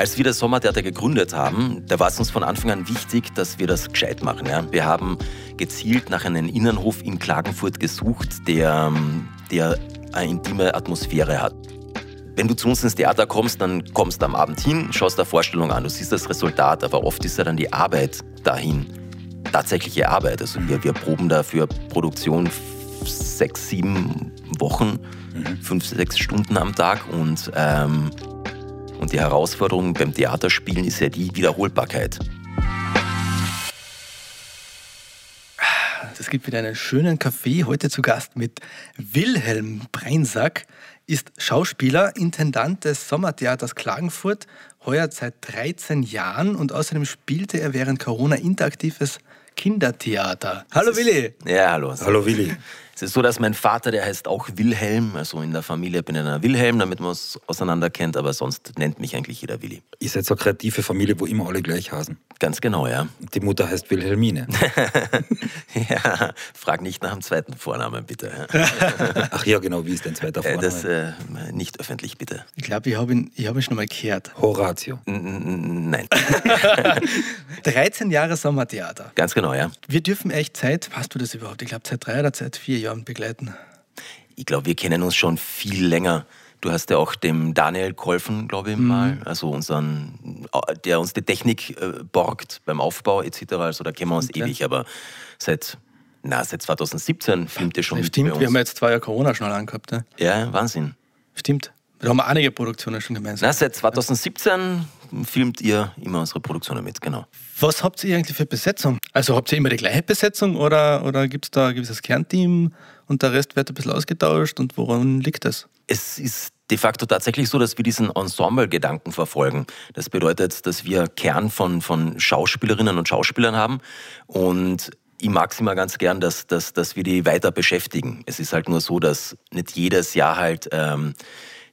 Als wir das Sommertheater gegründet haben, da war es uns von Anfang an wichtig, dass wir das gescheit machen. Ja? Wir haben gezielt nach einem Innenhof in Klagenfurt gesucht, der, der eine intime Atmosphäre hat. Wenn du zu uns ins Theater kommst, dann kommst du am Abend hin, schaust der Vorstellung an, du siehst das Resultat, aber oft ist ja dann die Arbeit dahin tatsächliche Arbeit. Also wir, wir proben da für Produktion sechs, sieben Wochen, mhm. fünf, sechs Stunden am Tag und, ähm, und die Herausforderung beim Theaterspielen ist ja die Wiederholbarkeit. Es gibt wieder einen schönen Kaffee. Heute zu Gast mit Wilhelm Breinsack, ist Schauspieler, Intendant des Sommertheaters Klagenfurt, heuer seit 13 Jahren und außerdem spielte er während Corona interaktives Kindertheater. Hallo Willi. Ja, hallo. Hallo Willi. Es ist so, dass mein Vater, der heißt auch Wilhelm, also in der Familie bin ich ein Wilhelm, damit man es auseinander kennt, aber sonst nennt mich eigentlich jeder Willi. Ihr seid so eine kreative Familie, wo immer alle gleich heißen. Ganz genau, ja. Die Mutter heißt Wilhelmine. ja, frag nicht nach dem zweiten Vornamen, bitte. Ach ja, genau, wie ist dein zweiter Vorname? Das äh, nicht öffentlich, bitte. Ich glaube, ich habe ihn, hab ihn schon mal gehört. Horatio. N nein. 13 Jahre Sommertheater. Ganz genau, ja. Wir dürfen echt seit, hast du das überhaupt? Ich glaube, seit drei oder seit vier Jahren Jahren begleiten? Ich glaube, wir kennen uns schon viel länger. Du hast ja auch dem Daniel geholfen, glaube ich mhm. mal, also unseren, der uns die Technik äh, borgt beim Aufbau etc. Also da kennen wir uns okay. ewig, aber seit, na, seit 2017 filmt ihr schon Stimmt, wir haben jetzt zwei Jahre Corona schon angehabt. Ne? Ja, Wahnsinn. Stimmt. Da haben wir einige Produktionen schon gemeinsam. Na, seit 2017 filmt ihr immer unsere Produktionen mit, genau. Was habt ihr eigentlich für Besetzung? Also habt ihr immer die gleiche Besetzung oder, oder gibt es da ein gewisses Kernteam und der Rest wird ein bisschen ausgetauscht und woran liegt das? Es ist de facto tatsächlich so, dass wir diesen Ensemble-Gedanken verfolgen. Das bedeutet, dass wir Kern von, von Schauspielerinnen und Schauspielern haben und ich mag es immer ganz gern, dass, dass, dass wir die weiter beschäftigen. Es ist halt nur so, dass nicht jedes Jahr halt ähm,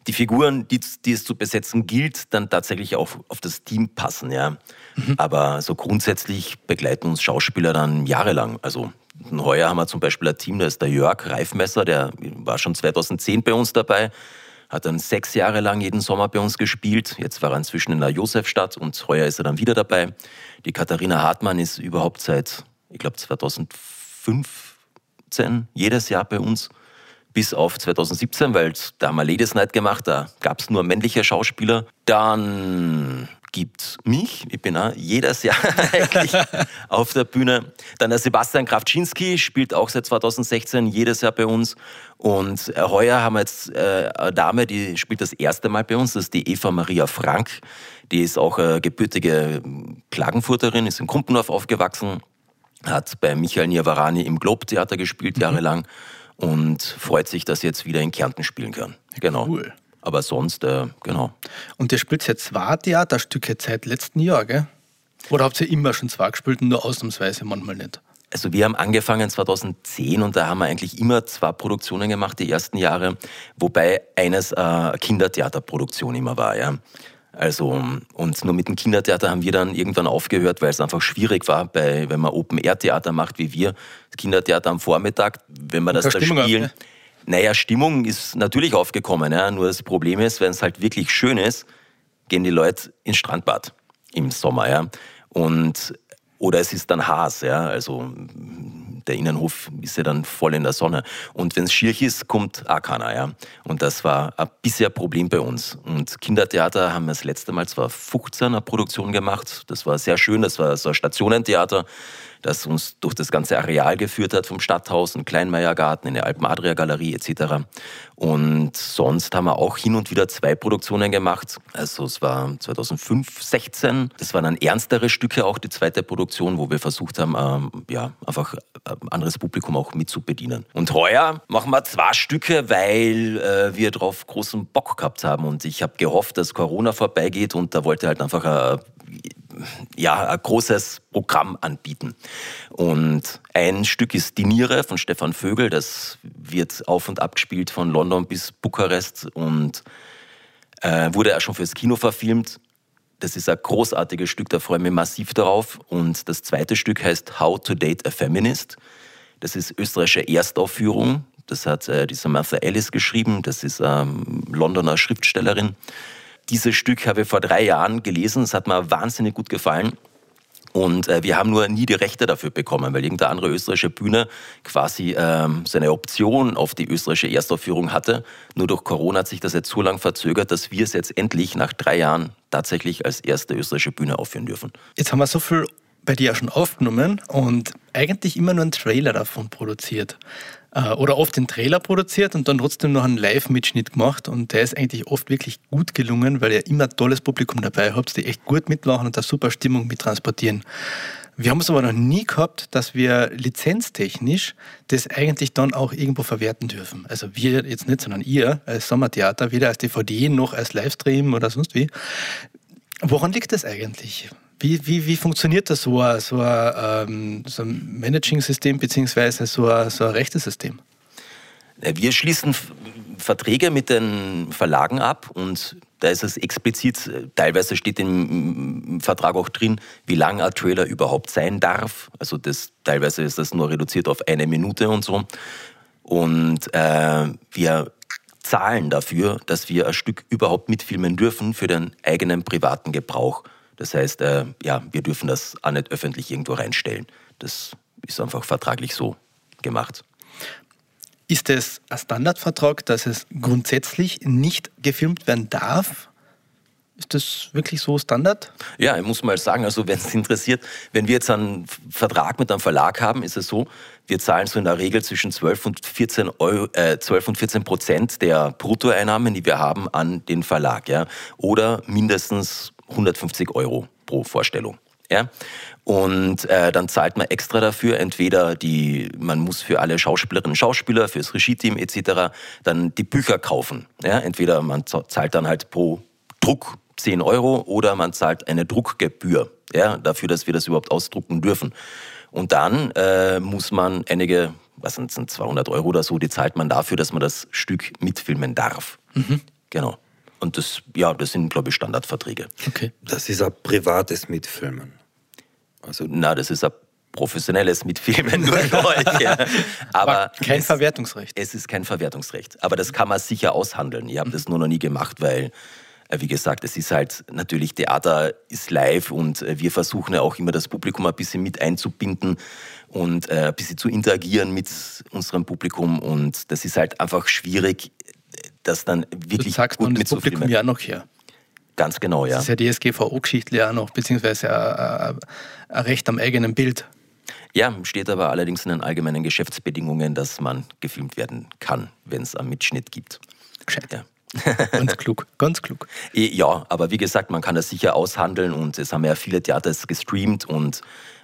die Figuren, die, die es zu besetzen gilt, dann tatsächlich auch auf das Team passen. Ja. Mhm. Aber so grundsätzlich begleiten uns Schauspieler dann jahrelang. Also heuer haben wir zum Beispiel ein Team, da ist der Jörg Reifmesser, der war schon 2010 bei uns dabei, hat dann sechs Jahre lang jeden Sommer bei uns gespielt. Jetzt war er inzwischen in der Josefstadt und heuer ist er dann wieder dabei. Die Katharina Hartmann ist überhaupt seit, ich glaube, 2015 jedes Jahr bei uns bis auf 2017, weil da haben wir Ladies Night gemacht, da gab es nur männliche Schauspieler. Dann gibt mich, ich bin auch jedes Jahr eigentlich auf der Bühne. Dann der Sebastian Krawczynski spielt auch seit 2016 jedes Jahr bei uns. Und heuer haben wir jetzt äh, eine Dame, die spielt das erste Mal bei uns, das ist die Eva Maria Frank. Die ist auch äh, gebürtige Klagenfurterin, ist in Kumpendorf aufgewachsen, hat bei Michael Niavarani im Globe-Theater gespielt, mhm. Und freut sich, dass jetzt wieder in Kärnten spielen kann. Genau. Cool. Aber sonst, äh, genau. Und ihr spielt jetzt zwei Theaterstücke seit letztem Jahr, gell? Oder habt ihr immer schon zwei gespielt und nur ausnahmsweise manchmal nicht? Also wir haben angefangen 2010 und da haben wir eigentlich immer zwei Produktionen gemacht, die ersten Jahre, wobei eines äh, Kindertheaterproduktion immer war, ja. Also, und nur mit dem Kindertheater haben wir dann irgendwann aufgehört, weil es einfach schwierig war, bei, wenn man Open-Air-Theater macht wie wir, das Kindertheater am Vormittag, wenn man das da Stimmung spielen. Auf, ne? Naja, Stimmung ist natürlich aufgekommen, ja. nur das Problem ist, wenn es halt wirklich schön ist, gehen die Leute ins Strandbad im Sommer, ja. Und, oder es ist dann Haas, ja. Also der Innenhof ist ja dann voll in der Sonne. Und wenn es schier ist, kommt auch keiner. Ja? Und das war ein bisher Problem bei uns. Und Kindertheater haben wir das letzte Mal zwar 15er Produktion gemacht. Das war sehr schön. Das war so ein Stationentheater das uns durch das ganze Areal geführt hat, vom Stadthaus, ein Kleinmeiergarten, in der Alpen-Adria-Galerie etc. Und sonst haben wir auch hin und wieder zwei Produktionen gemacht. Also es war 2005, 16. Das waren dann ernstere Stücke auch, die zweite Produktion, wo wir versucht haben, ähm, ja, einfach ein äh, anderes Publikum auch mitzubedienen. Und heuer machen wir zwei Stücke, weil äh, wir drauf großen Bock gehabt haben. Und ich habe gehofft, dass Corona vorbeigeht und da wollte halt einfach ein ja, ein großes Programm anbieten. Und ein Stück ist Die Niere von Stefan Vögel. Das wird auf und ab gespielt von London bis Bukarest und äh, wurde auch schon fürs Kino verfilmt. Das ist ein großartiges Stück, da freue ich mich massiv darauf. Und das zweite Stück heißt How to Date a Feminist. Das ist österreichische Erstaufführung. Das hat äh, die Samantha Ellis geschrieben. Das ist ähm, Londoner Schriftstellerin. Dieses Stück habe ich vor drei Jahren gelesen, es hat mir wahnsinnig gut gefallen. Und äh, wir haben nur nie die Rechte dafür bekommen, weil irgendeine andere österreichische Bühne quasi ähm, so eine Option auf die österreichische Erstaufführung hatte. Nur durch Corona hat sich das jetzt so lange verzögert, dass wir es jetzt endlich nach drei Jahren tatsächlich als erste österreichische Bühne aufführen dürfen. Jetzt haben wir so viel bei dir schon aufgenommen und eigentlich immer nur einen Trailer davon produziert. Äh, oder oft den Trailer produziert und dann trotzdem noch einen Live-Mitschnitt gemacht. Und der ist eigentlich oft wirklich gut gelungen, weil ihr immer ein tolles Publikum dabei habt, die echt gut mitmachen und eine super Stimmung mittransportieren. Wir haben es aber noch nie gehabt, dass wir lizenztechnisch das eigentlich dann auch irgendwo verwerten dürfen. Also wir jetzt nicht, sondern ihr als Sommertheater, weder als DVD noch als Livestream oder sonst wie. Woran liegt das eigentlich? Wie, wie, wie funktioniert das so ein, so ein, ähm, so ein Managing-System beziehungsweise so ein, so ein Rechtesystem? Wir schließen Verträge mit den Verlagen ab und da ist es explizit, teilweise steht im Vertrag auch drin, wie lang ein Trailer überhaupt sein darf. Also das, teilweise ist das nur reduziert auf eine Minute und so. Und äh, wir zahlen dafür, dass wir ein Stück überhaupt mitfilmen dürfen für den eigenen privaten Gebrauch. Das heißt, äh, ja, wir dürfen das auch nicht öffentlich irgendwo reinstellen. Das ist einfach vertraglich so gemacht. Ist es ein Standardvertrag, dass es grundsätzlich nicht gefilmt werden darf? Ist das wirklich so Standard? Ja, ich muss mal sagen, also wenn es interessiert, wenn wir jetzt einen Vertrag mit einem Verlag haben, ist es so, wir zahlen so in der Regel zwischen 12 und 14, Euro, äh, 12 und 14 Prozent der Bruttoeinnahmen, die wir haben, an den Verlag. Ja? Oder mindestens 150 Euro pro Vorstellung. Ja? Und äh, dann zahlt man extra dafür, entweder die, man muss für alle Schauspielerinnen und Schauspieler, fürs Regie-Team etc. dann die Bücher kaufen. Ja? Entweder man zahlt dann halt pro Druck 10 Euro oder man zahlt eine Druckgebühr ja, dafür, dass wir das überhaupt ausdrucken dürfen. Und dann äh, muss man einige, was sind, sind 200 Euro oder so, die zahlt man dafür, dass man das Stück mitfilmen darf. Mhm. Genau. Und das, ja, das sind, glaube ich, Standardverträge. Okay. Das ist ein privates Mitfilmen. Also, na, das ist ein professionelles Mitfilmen durch euch. Ja. Aber, Aber kein es, Verwertungsrecht. Es ist kein Verwertungsrecht. Aber das kann man sicher aushandeln. Ich habe mhm. das nur noch nie gemacht, weil, äh, wie gesagt, es ist halt natürlich, Theater ist live und äh, wir versuchen ja auch immer das Publikum ein bisschen mit einzubinden und äh, ein bisschen zu interagieren mit unserem Publikum. Und das ist halt einfach schwierig, das dann wirklich du sagst gut das Publikum ja noch her. Ganz genau, ja. Das ist ja die SGVO-Geschichte ja noch, beziehungsweise ein, ein Recht am eigenen Bild. Ja, steht aber allerdings in den allgemeinen Geschäftsbedingungen, dass man gefilmt werden kann, wenn es einen Mitschnitt gibt. Gescheit. Ja. ganz klug, ganz klug. Ja, aber wie gesagt, man kann das sicher aushandeln und es haben ja viele Theater gestreamt und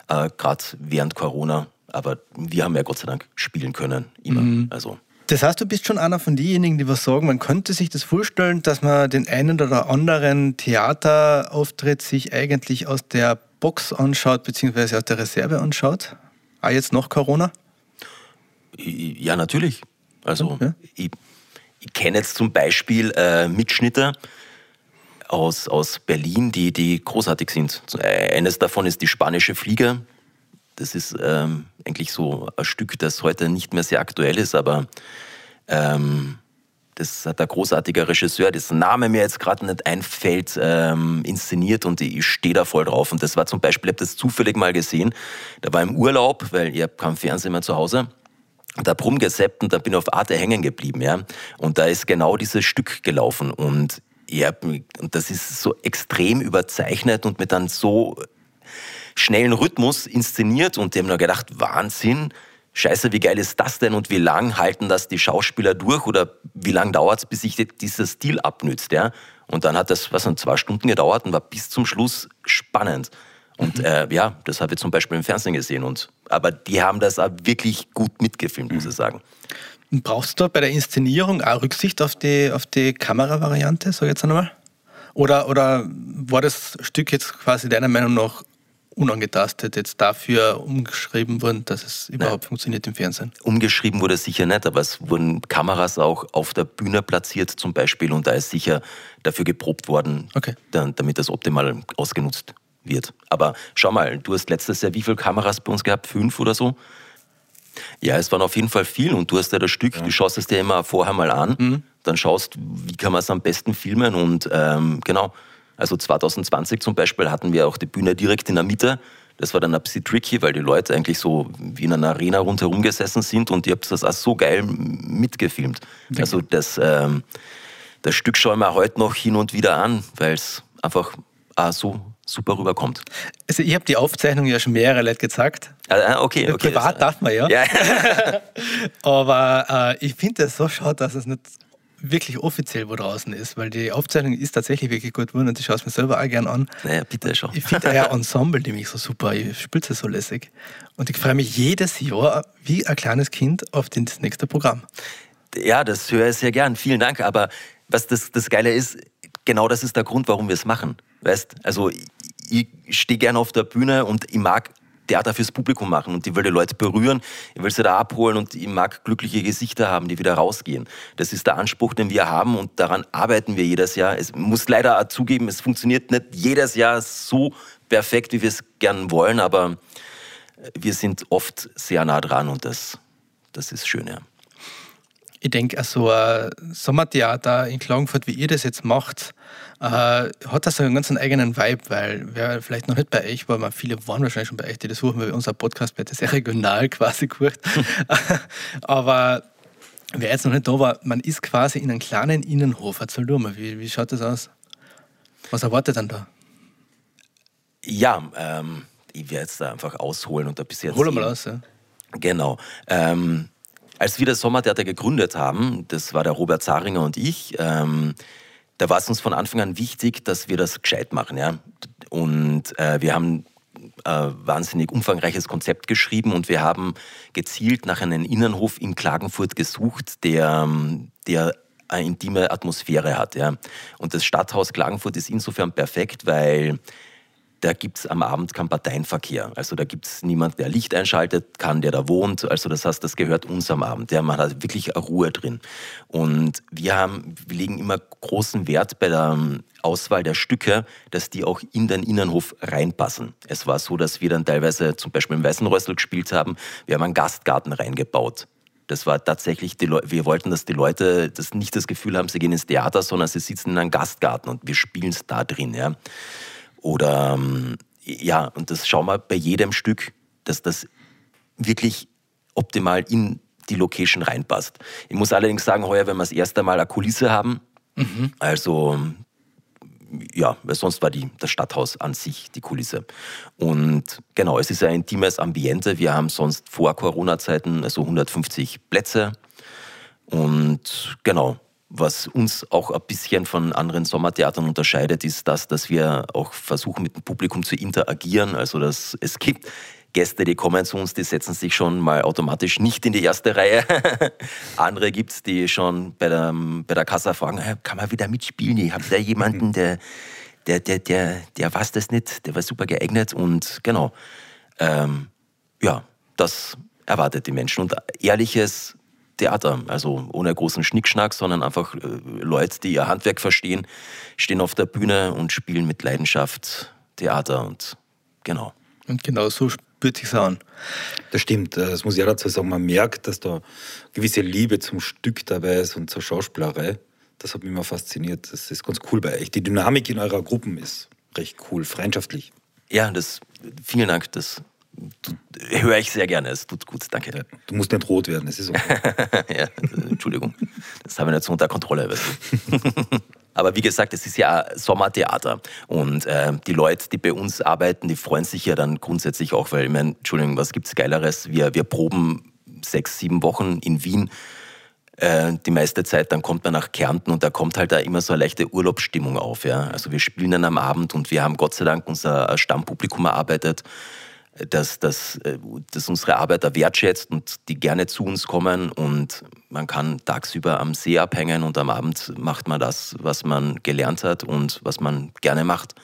äh, gerade während Corona, aber wir haben ja Gott sei Dank spielen können, immer. Mhm. Also das heißt, du bist schon einer von denjenigen, die was sagen, man könnte sich das vorstellen, dass man den einen oder anderen Theaterauftritt sich eigentlich aus der Box anschaut, beziehungsweise aus der Reserve anschaut? Auch jetzt noch Corona? Ja, natürlich. Also, ja. ich, ich kenne jetzt zum Beispiel äh, Mitschnitte aus, aus Berlin, die, die großartig sind. Eines davon ist die spanische Fliege das ist ähm, eigentlich so ein Stück, das heute nicht mehr sehr aktuell ist, aber ähm, das hat der großartige Regisseur, dessen Name mir jetzt gerade nicht einfällt, ähm, inszeniert und ich stehe da voll drauf. Und das war zum Beispiel, ich habe das zufällig mal gesehen, da war im Urlaub, weil ich habe kein Fernsehen mehr zu Hause. Da habe rumgeseppt und da bin ich auf Arte hängen geblieben, ja. Und da ist genau dieses Stück gelaufen und ja, und das ist so extrem überzeichnet und mit dann so schnellen Rhythmus inszeniert und die haben nur gedacht, Wahnsinn, scheiße, wie geil ist das denn und wie lang halten das die Schauspieler durch oder wie lang dauert es, bis sich dieser Stil abnützt, ja? Und dann hat das, was sind, zwei Stunden gedauert und war bis zum Schluss spannend. Und mhm. äh, ja, das habe ich zum Beispiel im Fernsehen gesehen. Und, aber die haben das auch wirklich gut mitgefilmt, mhm. muss ich sagen. Brauchst du bei der Inszenierung auch Rücksicht auf die, auf die Kameravariante, sag ich jetzt einmal? Oder, oder war das Stück jetzt quasi deiner Meinung nach unangetastet jetzt dafür umgeschrieben worden, dass es überhaupt Nein. funktioniert im Fernsehen? Umgeschrieben wurde es sicher nicht, aber es wurden Kameras auch auf der Bühne platziert zum Beispiel und da ist sicher dafür geprobt worden, okay. damit das optimal ausgenutzt wird. Aber schau mal, du hast letztes Jahr wie viele Kameras bei uns gehabt? Fünf oder so? Ja, es waren auf jeden Fall viel und du hast ja das Stück, ja. du schaust es dir immer vorher mal an. Mhm. dann schaust, wie kann man es am besten filmen und ähm, genau. Also 2020 zum Beispiel hatten wir auch die Bühne direkt in der Mitte. Das war dann ein bisschen tricky, weil die Leute eigentlich so wie in einer Arena rundherum gesessen sind und ich habe das auch so geil mitgefilmt. Okay. Also das, ähm, das Stück schaue ich mir heute noch hin und wieder an, weil es einfach auch so super rüberkommt. Also ich habe die Aufzeichnung ja schon mehrere Leute gezeigt. Ah, okay, okay. Privat darf man ja. ja. Aber äh, ich finde es so schade, dass es nicht wirklich offiziell wo draußen ist, weil die Aufzeichnung ist tatsächlich wirklich gut geworden und ich schaue es mir selber auch gerne an. Naja, bitte schon. Ich finde euer Ensemble nämlich so super, ich spiele es so lässig. Und ich freue mich jedes Jahr wie ein kleines Kind auf das nächste Programm. Ja, das höre ich sehr gern. Vielen Dank. Aber was das, das Geile ist, genau das ist der Grund, warum wir es machen. Weißt, also ich, ich stehe gerne auf der Bühne und ich mag Theater fürs Publikum machen und ich will die Leute berühren, ich will sie da abholen und ich mag glückliche Gesichter haben, die wieder rausgehen. Das ist der Anspruch, den wir haben und daran arbeiten wir jedes Jahr. Es muss leider auch zugeben, es funktioniert nicht jedes Jahr so perfekt, wie wir es gern wollen, aber wir sind oft sehr nah dran und das, das ist schön, ja. Ich denke, so ein Sommertheater in Klagenfurt, wie ihr das jetzt macht, äh, hat das so einen ganz eigenen Vibe, weil wer vielleicht noch nicht bei euch war, man viele waren wahrscheinlich schon bei euch, die das suchen, weil unser Podcast wird sehr regional quasi gehört. Aber wer jetzt noch nicht da war, man ist quasi in einem kleinen Innenhof. Erzähl du mal, wie, wie schaut das aus? Was erwartet dann da? Ja, ähm, ich werde jetzt da einfach ausholen und ein bisschen. Hol mal aus, ja. Genau. Ähm, als wir das Sommertheater gegründet haben, das war der Robert Zaringer und ich, ähm, da war es uns von Anfang an wichtig, dass wir das gescheit machen. Ja? Und äh, wir haben ein wahnsinnig umfangreiches Konzept geschrieben und wir haben gezielt nach einem Innenhof in Klagenfurt gesucht, der, der eine intime Atmosphäre hat. Ja. Und das Stadthaus Klagenfurt ist insofern perfekt, weil da gibt es am Abend keinen Parteienverkehr. Also da gibt es niemanden, der Licht einschaltet kann, der da wohnt. Also das heißt, das gehört uns am Abend. Ja, man hat wirklich Ruhe drin. Und wir haben, wir legen immer großen Wert bei der Auswahl der Stücke, dass die auch in den Innenhof reinpassen. Es war so, dass wir dann teilweise zum Beispiel im Weißenrössel gespielt haben. Wir haben einen Gastgarten reingebaut. Das war tatsächlich, die wir wollten, dass die Leute das nicht das Gefühl haben, sie gehen ins Theater, sondern sie sitzen in einem Gastgarten und wir spielen es da drin. Ja. Oder ähm, ja, und das schauen wir bei jedem Stück, dass das wirklich optimal in die Location reinpasst. Ich muss allerdings sagen, heuer, wenn wir das erste Mal eine Kulisse haben, mhm. also ja, weil sonst war die, das Stadthaus an sich die Kulisse. Und genau, es ist ein intimes Ambiente. Wir haben sonst vor Corona-Zeiten also 150 Plätze. Und genau, was uns auch ein bisschen von anderen Sommertheatern unterscheidet, ist das, dass wir auch versuchen, mit dem Publikum zu interagieren. Also, dass es gibt Gäste, die kommen zu uns, die setzen sich schon mal automatisch nicht in die erste Reihe. Andere gibt es, die schon bei der, bei der Kasse fragen, kann man wieder mitspielen? Ich habe da jemanden, der, der, der, der, der weiß das nicht, der war super geeignet und genau. Ähm, ja, das erwartet die Menschen. Und ehrliches Theater. Also ohne großen Schnickschnack, sondern einfach äh, Leute, die ihr Handwerk verstehen, stehen auf der Bühne und spielen mit Leidenschaft Theater und genau. Und genau so spürt sich an. Das stimmt. Äh, das muss ich ja dazu sagen. Man merkt, dass da gewisse Liebe zum Stück dabei ist und zur Schauspielerei. Das hat mich immer fasziniert. Das ist ganz cool bei euch. Die Dynamik in eurer Gruppen ist recht cool, freundschaftlich. Ja, das, vielen Dank. Das höre ich sehr gerne. Es tut gut, danke. Ja, du musst nicht rot werden, es ist okay. ja, Entschuldigung, das haben wir nicht so unter Kontrolle. Aber wie gesagt, es ist ja Sommertheater. Und äh, die Leute, die bei uns arbeiten, die freuen sich ja dann grundsätzlich auch, weil, ich meine, Entschuldigung, was gibt es Geileres? Wir, wir proben sechs, sieben Wochen in Wien äh, die meiste Zeit, dann kommt man nach Kärnten und da kommt halt da immer so eine leichte Urlaubsstimmung auf. Ja? Also wir spielen dann am Abend und wir haben Gott sei Dank unser Stammpublikum erarbeitet dass, dass, äh, dass unsere Arbeiter wertschätzt und die gerne zu uns kommen und man kann tagsüber am See abhängen und am Abend macht man das, was man gelernt hat und was man gerne macht.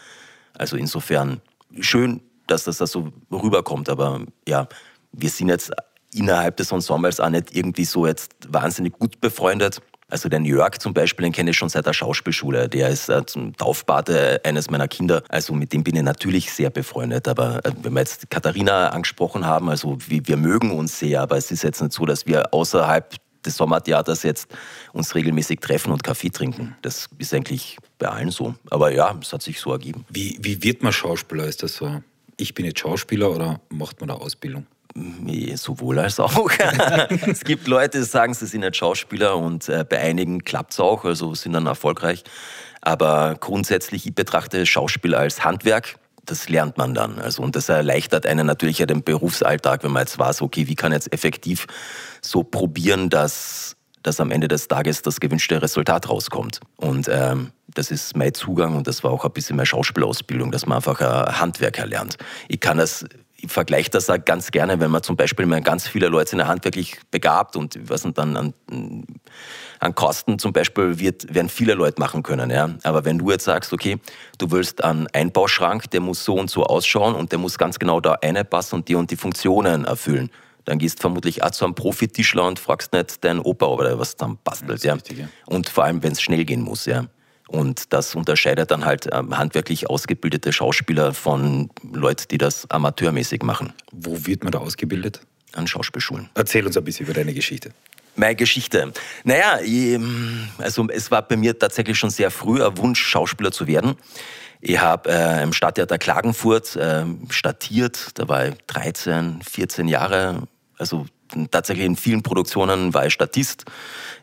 Also insofern schön, dass das da so rüberkommt, aber ja, wir sind jetzt innerhalb des Ensembles auch nicht irgendwie so jetzt wahnsinnig gut befreundet. Also den Jörg zum Beispiel, den kenne ich schon seit der Schauspielschule. Der ist äh, zum Taufpate eines meiner Kinder. Also mit dem bin ich natürlich sehr befreundet. Aber äh, wenn wir jetzt Katharina angesprochen haben, also wir, wir mögen uns sehr, aber es ist jetzt nicht so, dass wir außerhalb des Sommertheaters jetzt uns regelmäßig treffen und Kaffee trinken. Das ist eigentlich bei allen so. Aber ja, es hat sich so ergeben. Wie, wie wird man Schauspieler? Ist das so, ich bin jetzt Schauspieler oder macht man da Ausbildung? Sowohl als auch. es gibt Leute, die sagen, sie sind nicht Schauspieler und äh, bei einigen klappt es auch, also sind dann erfolgreich. Aber grundsätzlich, ich betrachte Schauspiel als Handwerk. Das lernt man dann. Also, und das erleichtert einen natürlich ja den Berufsalltag, wenn man jetzt weiß, okay, wie kann ich jetzt effektiv so probieren, dass, dass am Ende des Tages das gewünschte Resultat rauskommt. Und ähm, das ist mein Zugang und das war auch ein bisschen meine Schauspielausbildung, dass man einfach ein Handwerk erlernt. Ich kann das ich vergleiche das auch ganz gerne, wenn man zum Beispiel mal ganz viele Leute in der Hand wirklich begabt und was und dann an, an Kosten zum Beispiel wird, werden viele Leute machen können. Ja. Aber wenn du jetzt sagst, okay, du willst einen Einbauschrank, der muss so und so ausschauen und der muss ganz genau da reinpassen und die und die Funktionen erfüllen, dann gehst du vermutlich auch zu einem Profitischler und fragst nicht deinen Opa, ob er was dann bastelt. Ja. Richtig, ja. Und vor allem, wenn es schnell gehen muss. Ja. Und das unterscheidet dann halt ähm, handwerklich ausgebildete Schauspieler von Leuten, die das amateurmäßig machen. Wo wird man da ausgebildet? An Schauspielschulen. Erzähl uns ein bisschen über deine Geschichte. Meine Geschichte. Naja, also es war bei mir tatsächlich schon sehr früh ein Wunsch, Schauspieler zu werden. Ich habe äh, im Stadttheater Klagenfurt äh, statiert, da war ich 13, 14 Jahre, also tatsächlich in vielen Produktionen war ich Statist.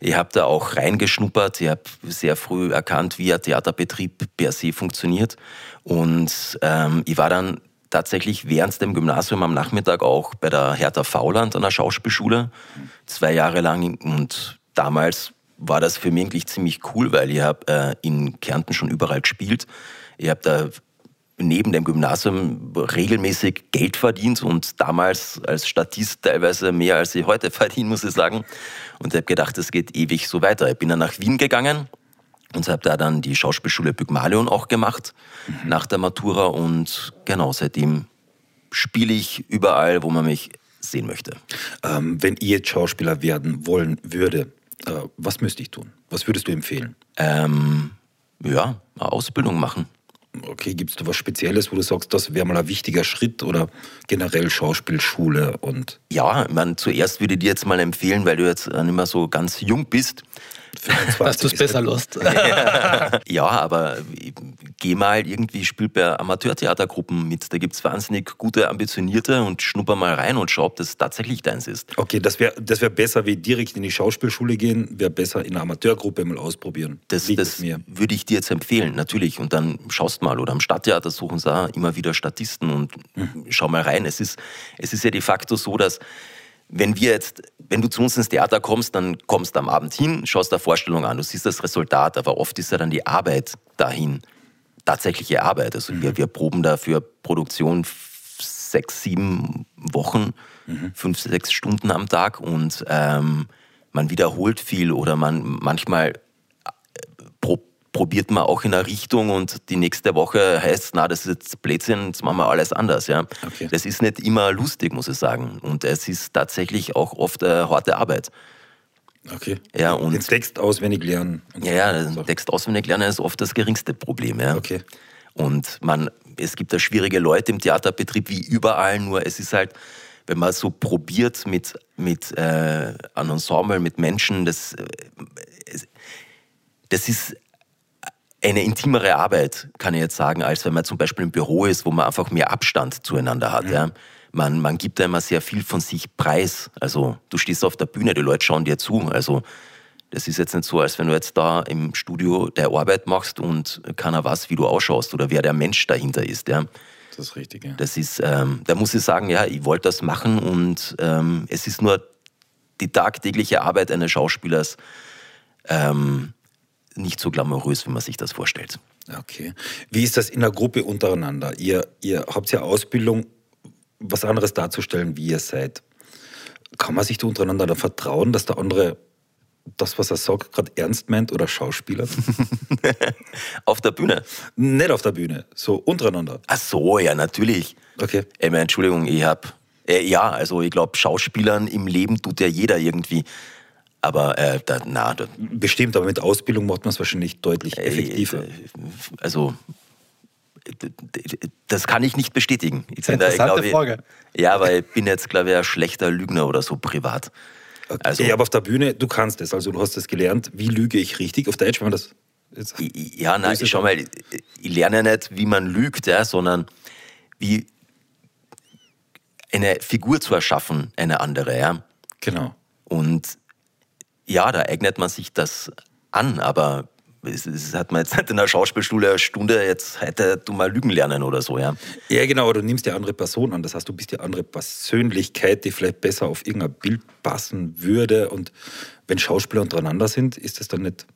Ich habe da auch reingeschnuppert. Ich habe sehr früh erkannt, wie ein Theaterbetrieb per se funktioniert. Und ähm, ich war dann tatsächlich während dem Gymnasium am Nachmittag auch bei der Hertha Fauland an der Schauspielschule. Zwei Jahre lang. Und damals war das für mich eigentlich ziemlich cool, weil ich habe äh, in Kärnten schon überall gespielt. Ich habe da neben dem Gymnasium regelmäßig Geld verdient und damals als Statist teilweise mehr als ich heute verdiene, muss ich sagen. Und ich habe gedacht, es geht ewig so weiter. Ich bin dann nach Wien gegangen und habe da dann die Schauspielschule Pygmalion auch gemacht mhm. nach der Matura und genau seitdem spiele ich überall, wo man mich sehen möchte. Ähm, wenn ihr jetzt Schauspieler werden wollen würde, äh, was müsste ich tun? Was würdest du empfehlen? Ähm, ja, eine Ausbildung machen okay, gibt es da was Spezielles, wo du sagst, das wäre mal ein wichtiger Schritt oder generell Schauspielschule und. Ja, man, zuerst würde ich dir jetzt mal empfehlen, weil du jetzt nicht mehr so ganz jung bist, dass du es besser lust. ja, aber geh mal irgendwie, spiel bei Amateurtheatergruppen mit. Da gibt es wahnsinnig gute, ambitionierte und schnupper mal rein und schau, ob das tatsächlich deins ist. Okay, das wäre das wär besser, wie direkt in die Schauspielschule gehen, wäre besser in einer Amateurgruppe mal ausprobieren. Das, das würde ich dir jetzt empfehlen, natürlich. Und dann schaust mal, oder am Stadttheater suchen sie auch immer wieder Statisten und mhm. schau mal rein. Es ist, es ist ja de facto so, dass wenn wir jetzt, wenn du zu uns ins Theater kommst, dann kommst du am Abend hin, schaust der Vorstellung an, du siehst das Resultat, aber oft ist ja dann die Arbeit dahin, tatsächliche Arbeit. Also mhm. wir, wir proben da für Produktion sechs, sieben Wochen, mhm. fünf, sechs Stunden am Tag und ähm, man wiederholt viel oder man manchmal probiert man auch in eine Richtung und die nächste Woche heißt, na, das ist jetzt Blödsinn, jetzt machen wir alles anders. Ja. Okay. Das ist nicht immer lustig, muss ich sagen. Und es ist tatsächlich auch oft eine harte Arbeit. Okay. Ja, und den Text auswendig lernen. Ja, ja, Text auswendig lernen ist oft das geringste Problem. Ja. Okay. Und man, es gibt da schwierige Leute im Theaterbetrieb wie überall, nur es ist halt, wenn man so probiert mit, mit äh, einem Ensemble, mit Menschen, das, äh, das ist eine intimere Arbeit, kann ich jetzt sagen, als wenn man zum Beispiel im Büro ist, wo man einfach mehr Abstand zueinander hat. Mhm. Ja. Man, man gibt da immer sehr viel von sich preis. Also du stehst auf der Bühne, die Leute schauen dir zu. Also das ist jetzt nicht so, als wenn du jetzt da im Studio der Arbeit machst und keiner weiß, wie du ausschaust oder wer der Mensch dahinter ist. Ja. Das ist richtig, ja. Das ist, ähm, da muss ich sagen, ja, ich wollte das machen und ähm, es ist nur die tagtägliche Arbeit eines Schauspielers, ähm, nicht so glamourös, wie man sich das vorstellt. Okay. Wie ist das in der Gruppe untereinander? Ihr, ihr habt ja Ausbildung, was anderes darzustellen, wie ihr seid. Kann man sich da untereinander da vertrauen, dass der andere das, was er sagt, gerade ernst meint oder Schauspieler? auf der Bühne? Nicht auf der Bühne, so untereinander. Ach so, ja, natürlich. Okay. Äh, Entschuldigung, ich habe, äh, ja, also ich glaube, Schauspielern im Leben tut ja jeder irgendwie. Aber äh, da, na, da, bestimmt, aber mit Ausbildung macht man es wahrscheinlich deutlich äh, effektiver. Äh, also das kann ich nicht bestätigen. Ich das ist eine interessante da, Frage. Ja, weil ich bin jetzt, glaube ich, ein schlechter Lügner oder so privat. Also, ja, aber auf der Bühne, du kannst es, also du hast es gelernt. Wie lüge ich richtig auf Deutsch, wenn man das ja, nein, ich schau mal, ich lerne nicht, wie man lügt, ja, sondern wie eine Figur zu erschaffen, eine andere, ja. Genau. Und ja, da eignet man sich das an, aber es, es hat man jetzt nicht in der Schauspielschule eine Stunde, jetzt heute du mal Lügen lernen oder so, ja. Ja, genau, aber du nimmst ja andere Person an. Das heißt, du bist ja andere Persönlichkeit, die vielleicht besser auf irgendein Bild passen würde. Und wenn Schauspieler untereinander sind, ist das dann nicht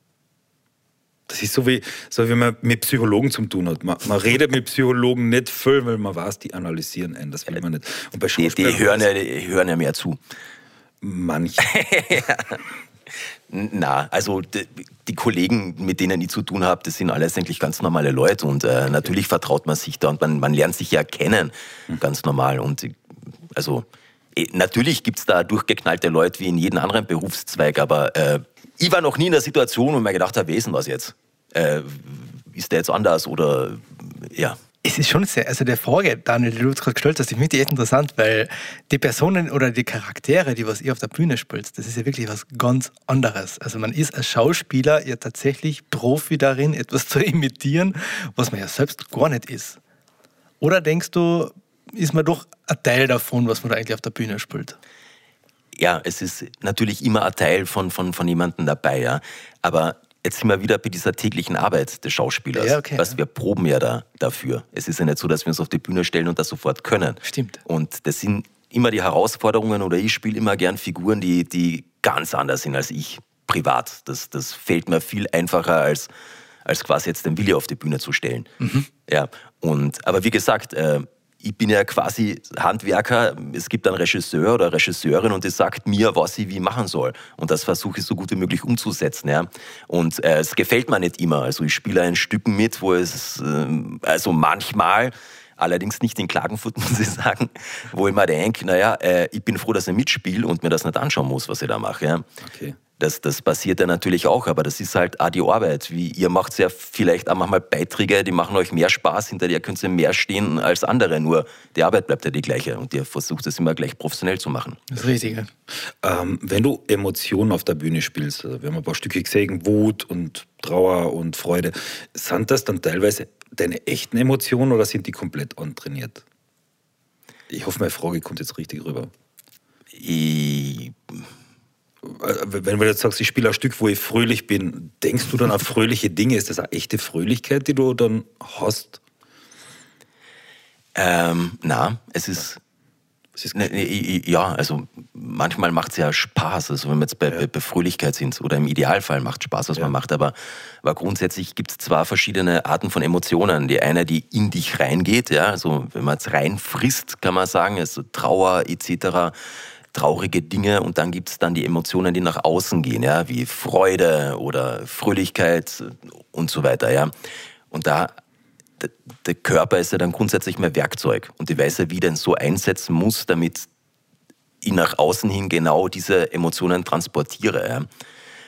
das ist so wie, so wie man mit Psychologen zu tun hat. Man, man redet mit Psychologen nicht viel, weil man weiß, die analysieren einen. Das will man nicht. Und bei die, die, hören ja, die hören ja mehr zu. Manche. ja. Na, also die, Kollegen, mit denen ich zu tun habe, das sind alles eigentlich ganz normale Leute und äh, natürlich vertraut man sich da und man, man lernt sich ja kennen, mhm. ganz normal. Und also eh, natürlich gibt es da durchgeknallte Leute wie in jedem anderen Berufszweig, aber äh, ich war noch nie in der Situation, wo mir gedacht habe, wer ist denn das jetzt? Äh, ist der jetzt anders oder ja? Es ist schon sehr, also der Frage, Daniel, die du gerade gestellt hast, die finde ich echt interessant, weil die Personen oder die Charaktere, die was ihr auf der Bühne spielt, das ist ja wirklich was ganz anderes. Also man ist als Schauspieler ja tatsächlich Profi darin, etwas zu imitieren, was man ja selbst gar nicht ist. Oder denkst du, ist man doch ein Teil davon, was man da eigentlich auf der Bühne spielt? Ja, es ist natürlich immer ein Teil von, von, von jemandem dabei, ja. Aber jetzt sind wir wieder bei dieser täglichen Arbeit des Schauspielers. Ja, okay, was ja. wir proben ja da dafür. Es ist ja nicht so, dass wir uns auf die Bühne stellen und das sofort können. Stimmt. Und das sind immer die Herausforderungen oder ich spiele immer gern Figuren, die, die ganz anders sind als ich privat. Das, das fällt mir viel einfacher als, als quasi jetzt den Willi auf die Bühne zu stellen. Mhm. Ja, und, aber wie gesagt, äh, ich bin ja quasi Handwerker. Es gibt einen Regisseur oder Regisseurin und die sagt mir, was ich wie machen soll. Und das versuche ich so gut wie möglich umzusetzen. Ja. Und äh, es gefällt mir nicht immer. Also ich spiele ein Stücken mit, wo es, äh, also manchmal, allerdings nicht in Klagenfurt, muss ich sagen, wo ich mir denke, naja, äh, ich bin froh, dass ich mitspiele und mir das nicht anschauen muss, was ich da mache. Ja. Okay. Das, das passiert ja natürlich auch, aber das ist halt auch die Arbeit. Wie, ihr macht ja vielleicht auch manchmal Beiträge, die machen euch mehr Spaß, hinter der könnt ihr mehr stehen als andere, nur die Arbeit bleibt ja die gleiche und ihr versucht es immer gleich professionell zu machen. Das ist richtig. Ähm, wenn du Emotionen auf der Bühne spielst, also wir haben ein paar Stücke gesehen, Wut und Trauer und Freude, sind das dann teilweise deine echten Emotionen oder sind die komplett antrainiert? Ich hoffe, meine Frage kommt jetzt richtig rüber. Ich wenn du jetzt sagst, ich spiele ein Stück, wo ich fröhlich bin, denkst du dann an fröhliche Dinge? Ist das eine echte Fröhlichkeit, die du dann hast? Ähm, na, es ist, es ist ne, ne, ja, also manchmal macht es ja Spaß, also wenn wir jetzt bei, ja. bei, Fröhlichkeit sind oder im Idealfall macht Spaß, was ja. man macht, aber, aber grundsätzlich gibt es zwar verschiedene Arten von Emotionen. Die eine, die in dich reingeht, ja, also wenn man es reinfrisst, kann man sagen, also Trauer etc., traurige Dinge und dann gibt es dann die Emotionen, die nach außen gehen, ja, wie Freude oder Fröhlichkeit und so weiter, ja. Und da der Körper ist ja dann grundsätzlich mehr Werkzeug und ich weiß ja, wie ich den so einsetzen muss, damit ich nach außen hin genau diese Emotionen transportiere. Ja.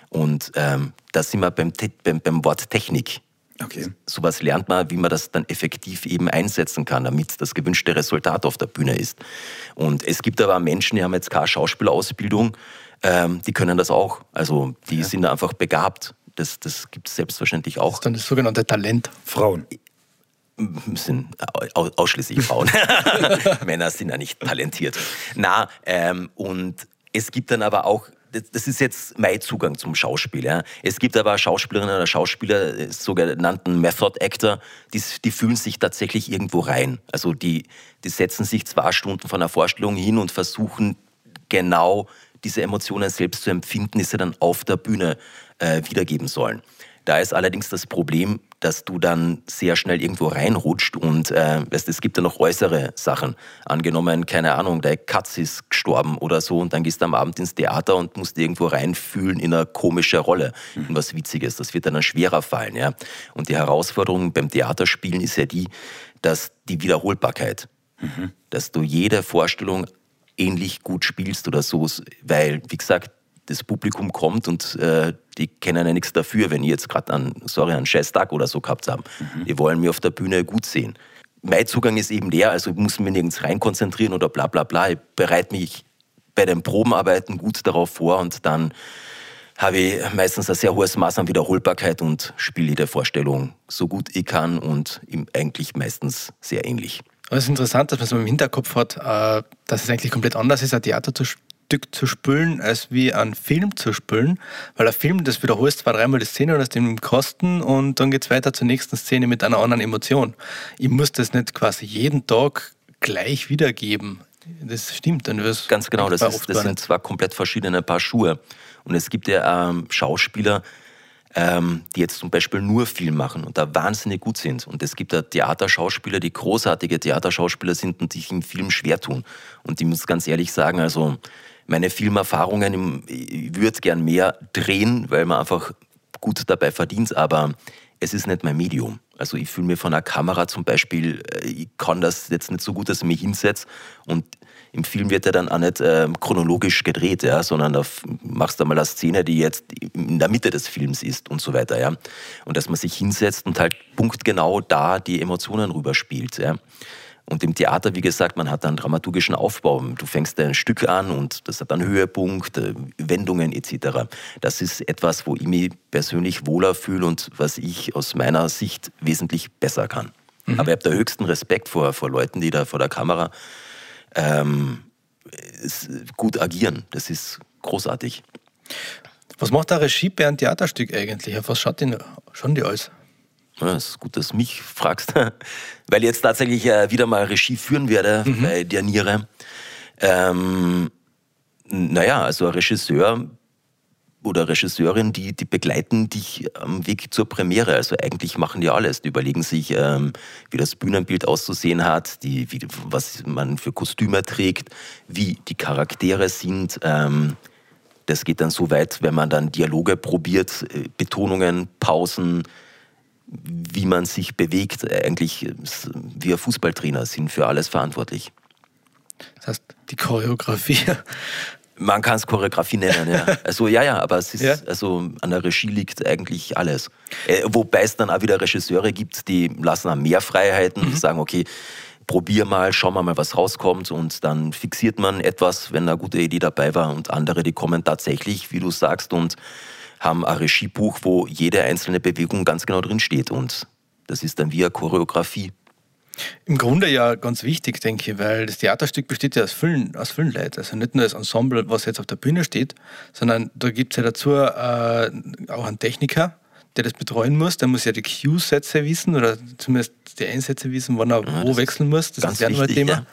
Und ähm, da sind wir beim, beim, beim Wort Technik. Okay. Sowas lernt man, wie man das dann effektiv eben einsetzen kann, damit das gewünschte Resultat auf der Bühne ist. Und es gibt aber Menschen, die haben jetzt keine Schauspielausbildung, ähm, die können das auch. Also die ja. sind einfach begabt. Das, das gibt es selbstverständlich auch. Das ist dann das sogenannte Talent. Frauen sind ausschließlich Frauen. Männer sind ja nicht talentiert. Na, ähm, und es gibt dann aber auch das ist jetzt mein Zugang zum Schauspiel. Ja. Es gibt aber Schauspielerinnen oder Schauspieler, äh, sogenannten Method Actor, die, die fühlen sich tatsächlich irgendwo rein. Also die, die setzen sich zwei Stunden von einer Vorstellung hin und versuchen genau diese Emotionen selbst zu empfinden, die sie dann auf der Bühne äh, wiedergeben sollen. Da ist allerdings das Problem, dass du dann sehr schnell irgendwo reinrutscht und äh, es gibt ja noch äußere Sachen. Angenommen, keine Ahnung, deine Katze ist gestorben oder so und dann gehst du am Abend ins Theater und musst irgendwo reinfühlen in eine komische Rolle, mhm. in was Witziges. Das wird dann schwerer fallen. Ja? Und die Herausforderung beim Theaterspielen ist ja die, dass die Wiederholbarkeit, mhm. dass du jede Vorstellung ähnlich gut spielst oder so, weil, wie gesagt, das Publikum kommt und äh, die kennen ja nichts dafür, wenn ich jetzt gerade an, sorry, einen Scheißtag oder so gehabt haben. Mhm. Die wollen mich auf der Bühne gut sehen. Mein Zugang ist eben der, also ich muss mich nirgends rein konzentrieren oder bla bla bla. Ich bereite mich bei den Probenarbeiten gut darauf vor und dann habe ich meistens ein sehr hohes Maß an Wiederholbarkeit und spiele jede Vorstellung so gut ich kann und eigentlich meistens sehr ähnlich. Aber es ist interessant, dass man so im Hinterkopf hat, äh, dass es eigentlich komplett anders ist, ein Theater zu Stück zu spülen, als wie ein Film zu spülen. Weil ein Film, das wiederholst zwei, dreimal die Szene und aus dem Kosten und dann geht es weiter zur nächsten Szene mit einer anderen Emotion. Ich muss das nicht quasi jeden Tag gleich wiedergeben. Das stimmt. Dann Ganz genau, das, ist, das sind zwei komplett verschiedene Paar Schuhe. Und es gibt ja ähm, Schauspieler, ähm, die jetzt zum Beispiel nur Film machen und da wahnsinnig gut sind. Und es gibt da Theaterschauspieler, die großartige Theaterschauspieler sind und sich im Film schwer tun. Und ich muss ganz ehrlich sagen, also meine Filmerfahrungen, ich würde gern mehr drehen, weil man einfach gut dabei verdient, aber es ist nicht mein Medium. Also ich fühle mir von einer Kamera zum Beispiel, äh, ich kann das jetzt nicht so gut, dass ich mich hinsetze und im Film wird er dann auch nicht äh, chronologisch gedreht, ja, sondern da machst du mal eine Szene, die jetzt in der Mitte des Films ist und so weiter. Ja. Und dass man sich hinsetzt und halt punktgenau da die Emotionen rüberspielt. Ja. Und im Theater, wie gesagt, man hat einen dramaturgischen Aufbau. Du fängst ein Stück an und das hat einen Höhepunkt, äh, Wendungen etc. Das ist etwas, wo ich mich persönlich wohler fühle und was ich aus meiner Sicht wesentlich besser kann. Mhm. Aber ich habe da höchsten Respekt vor, vor Leuten, die da vor der Kamera ähm, gut agieren. Das ist großartig. Was macht der Regie bei einem Theaterstück eigentlich? Auf was schaut denn, schon die alles? Ja, es ist gut, dass du mich fragst, weil ich jetzt tatsächlich äh, wieder mal Regie führen werde mhm. bei der Niere. Ähm, naja, also ein Regisseur oder Regisseurin, die, die begleiten dich am Weg zur Premiere. Also eigentlich machen die alles. Die überlegen sich, ähm, wie das Bühnenbild auszusehen hat, die, wie, was man für Kostüme trägt, wie die Charaktere sind. Ähm, das geht dann so weit, wenn man dann Dialoge probiert, äh, Betonungen, Pausen, wie man sich bewegt. Eigentlich wir Fußballtrainer sind für alles verantwortlich. Das heißt, die Choreografie man kann es Choreografie nennen, ja. Also ja, ja, aber es ist, ja. also an der Regie liegt eigentlich alles. Äh, wobei es dann auch wieder Regisseure gibt, die lassen auch mehr Freiheiten, mhm. sagen, okay, probier mal, schau mal, was rauskommt und dann fixiert man etwas, wenn eine gute Idee dabei war und andere, die kommen tatsächlich, wie du sagst, und haben ein Regiebuch, wo jede einzelne Bewegung ganz genau drin steht und das ist dann wie eine Choreografie. Im Grunde ja ganz wichtig, denke ich, weil das Theaterstück besteht ja aus vielen, aus vielen Leuten. Also nicht nur das Ensemble, was jetzt auf der Bühne steht, sondern da gibt es ja dazu äh, auch einen Techniker, der das betreuen muss. Der muss ja die Cue-Sätze wissen oder zumindest die Einsätze wissen, wann er ja, wo wechseln muss. Das ist ja nochmal ein Thema.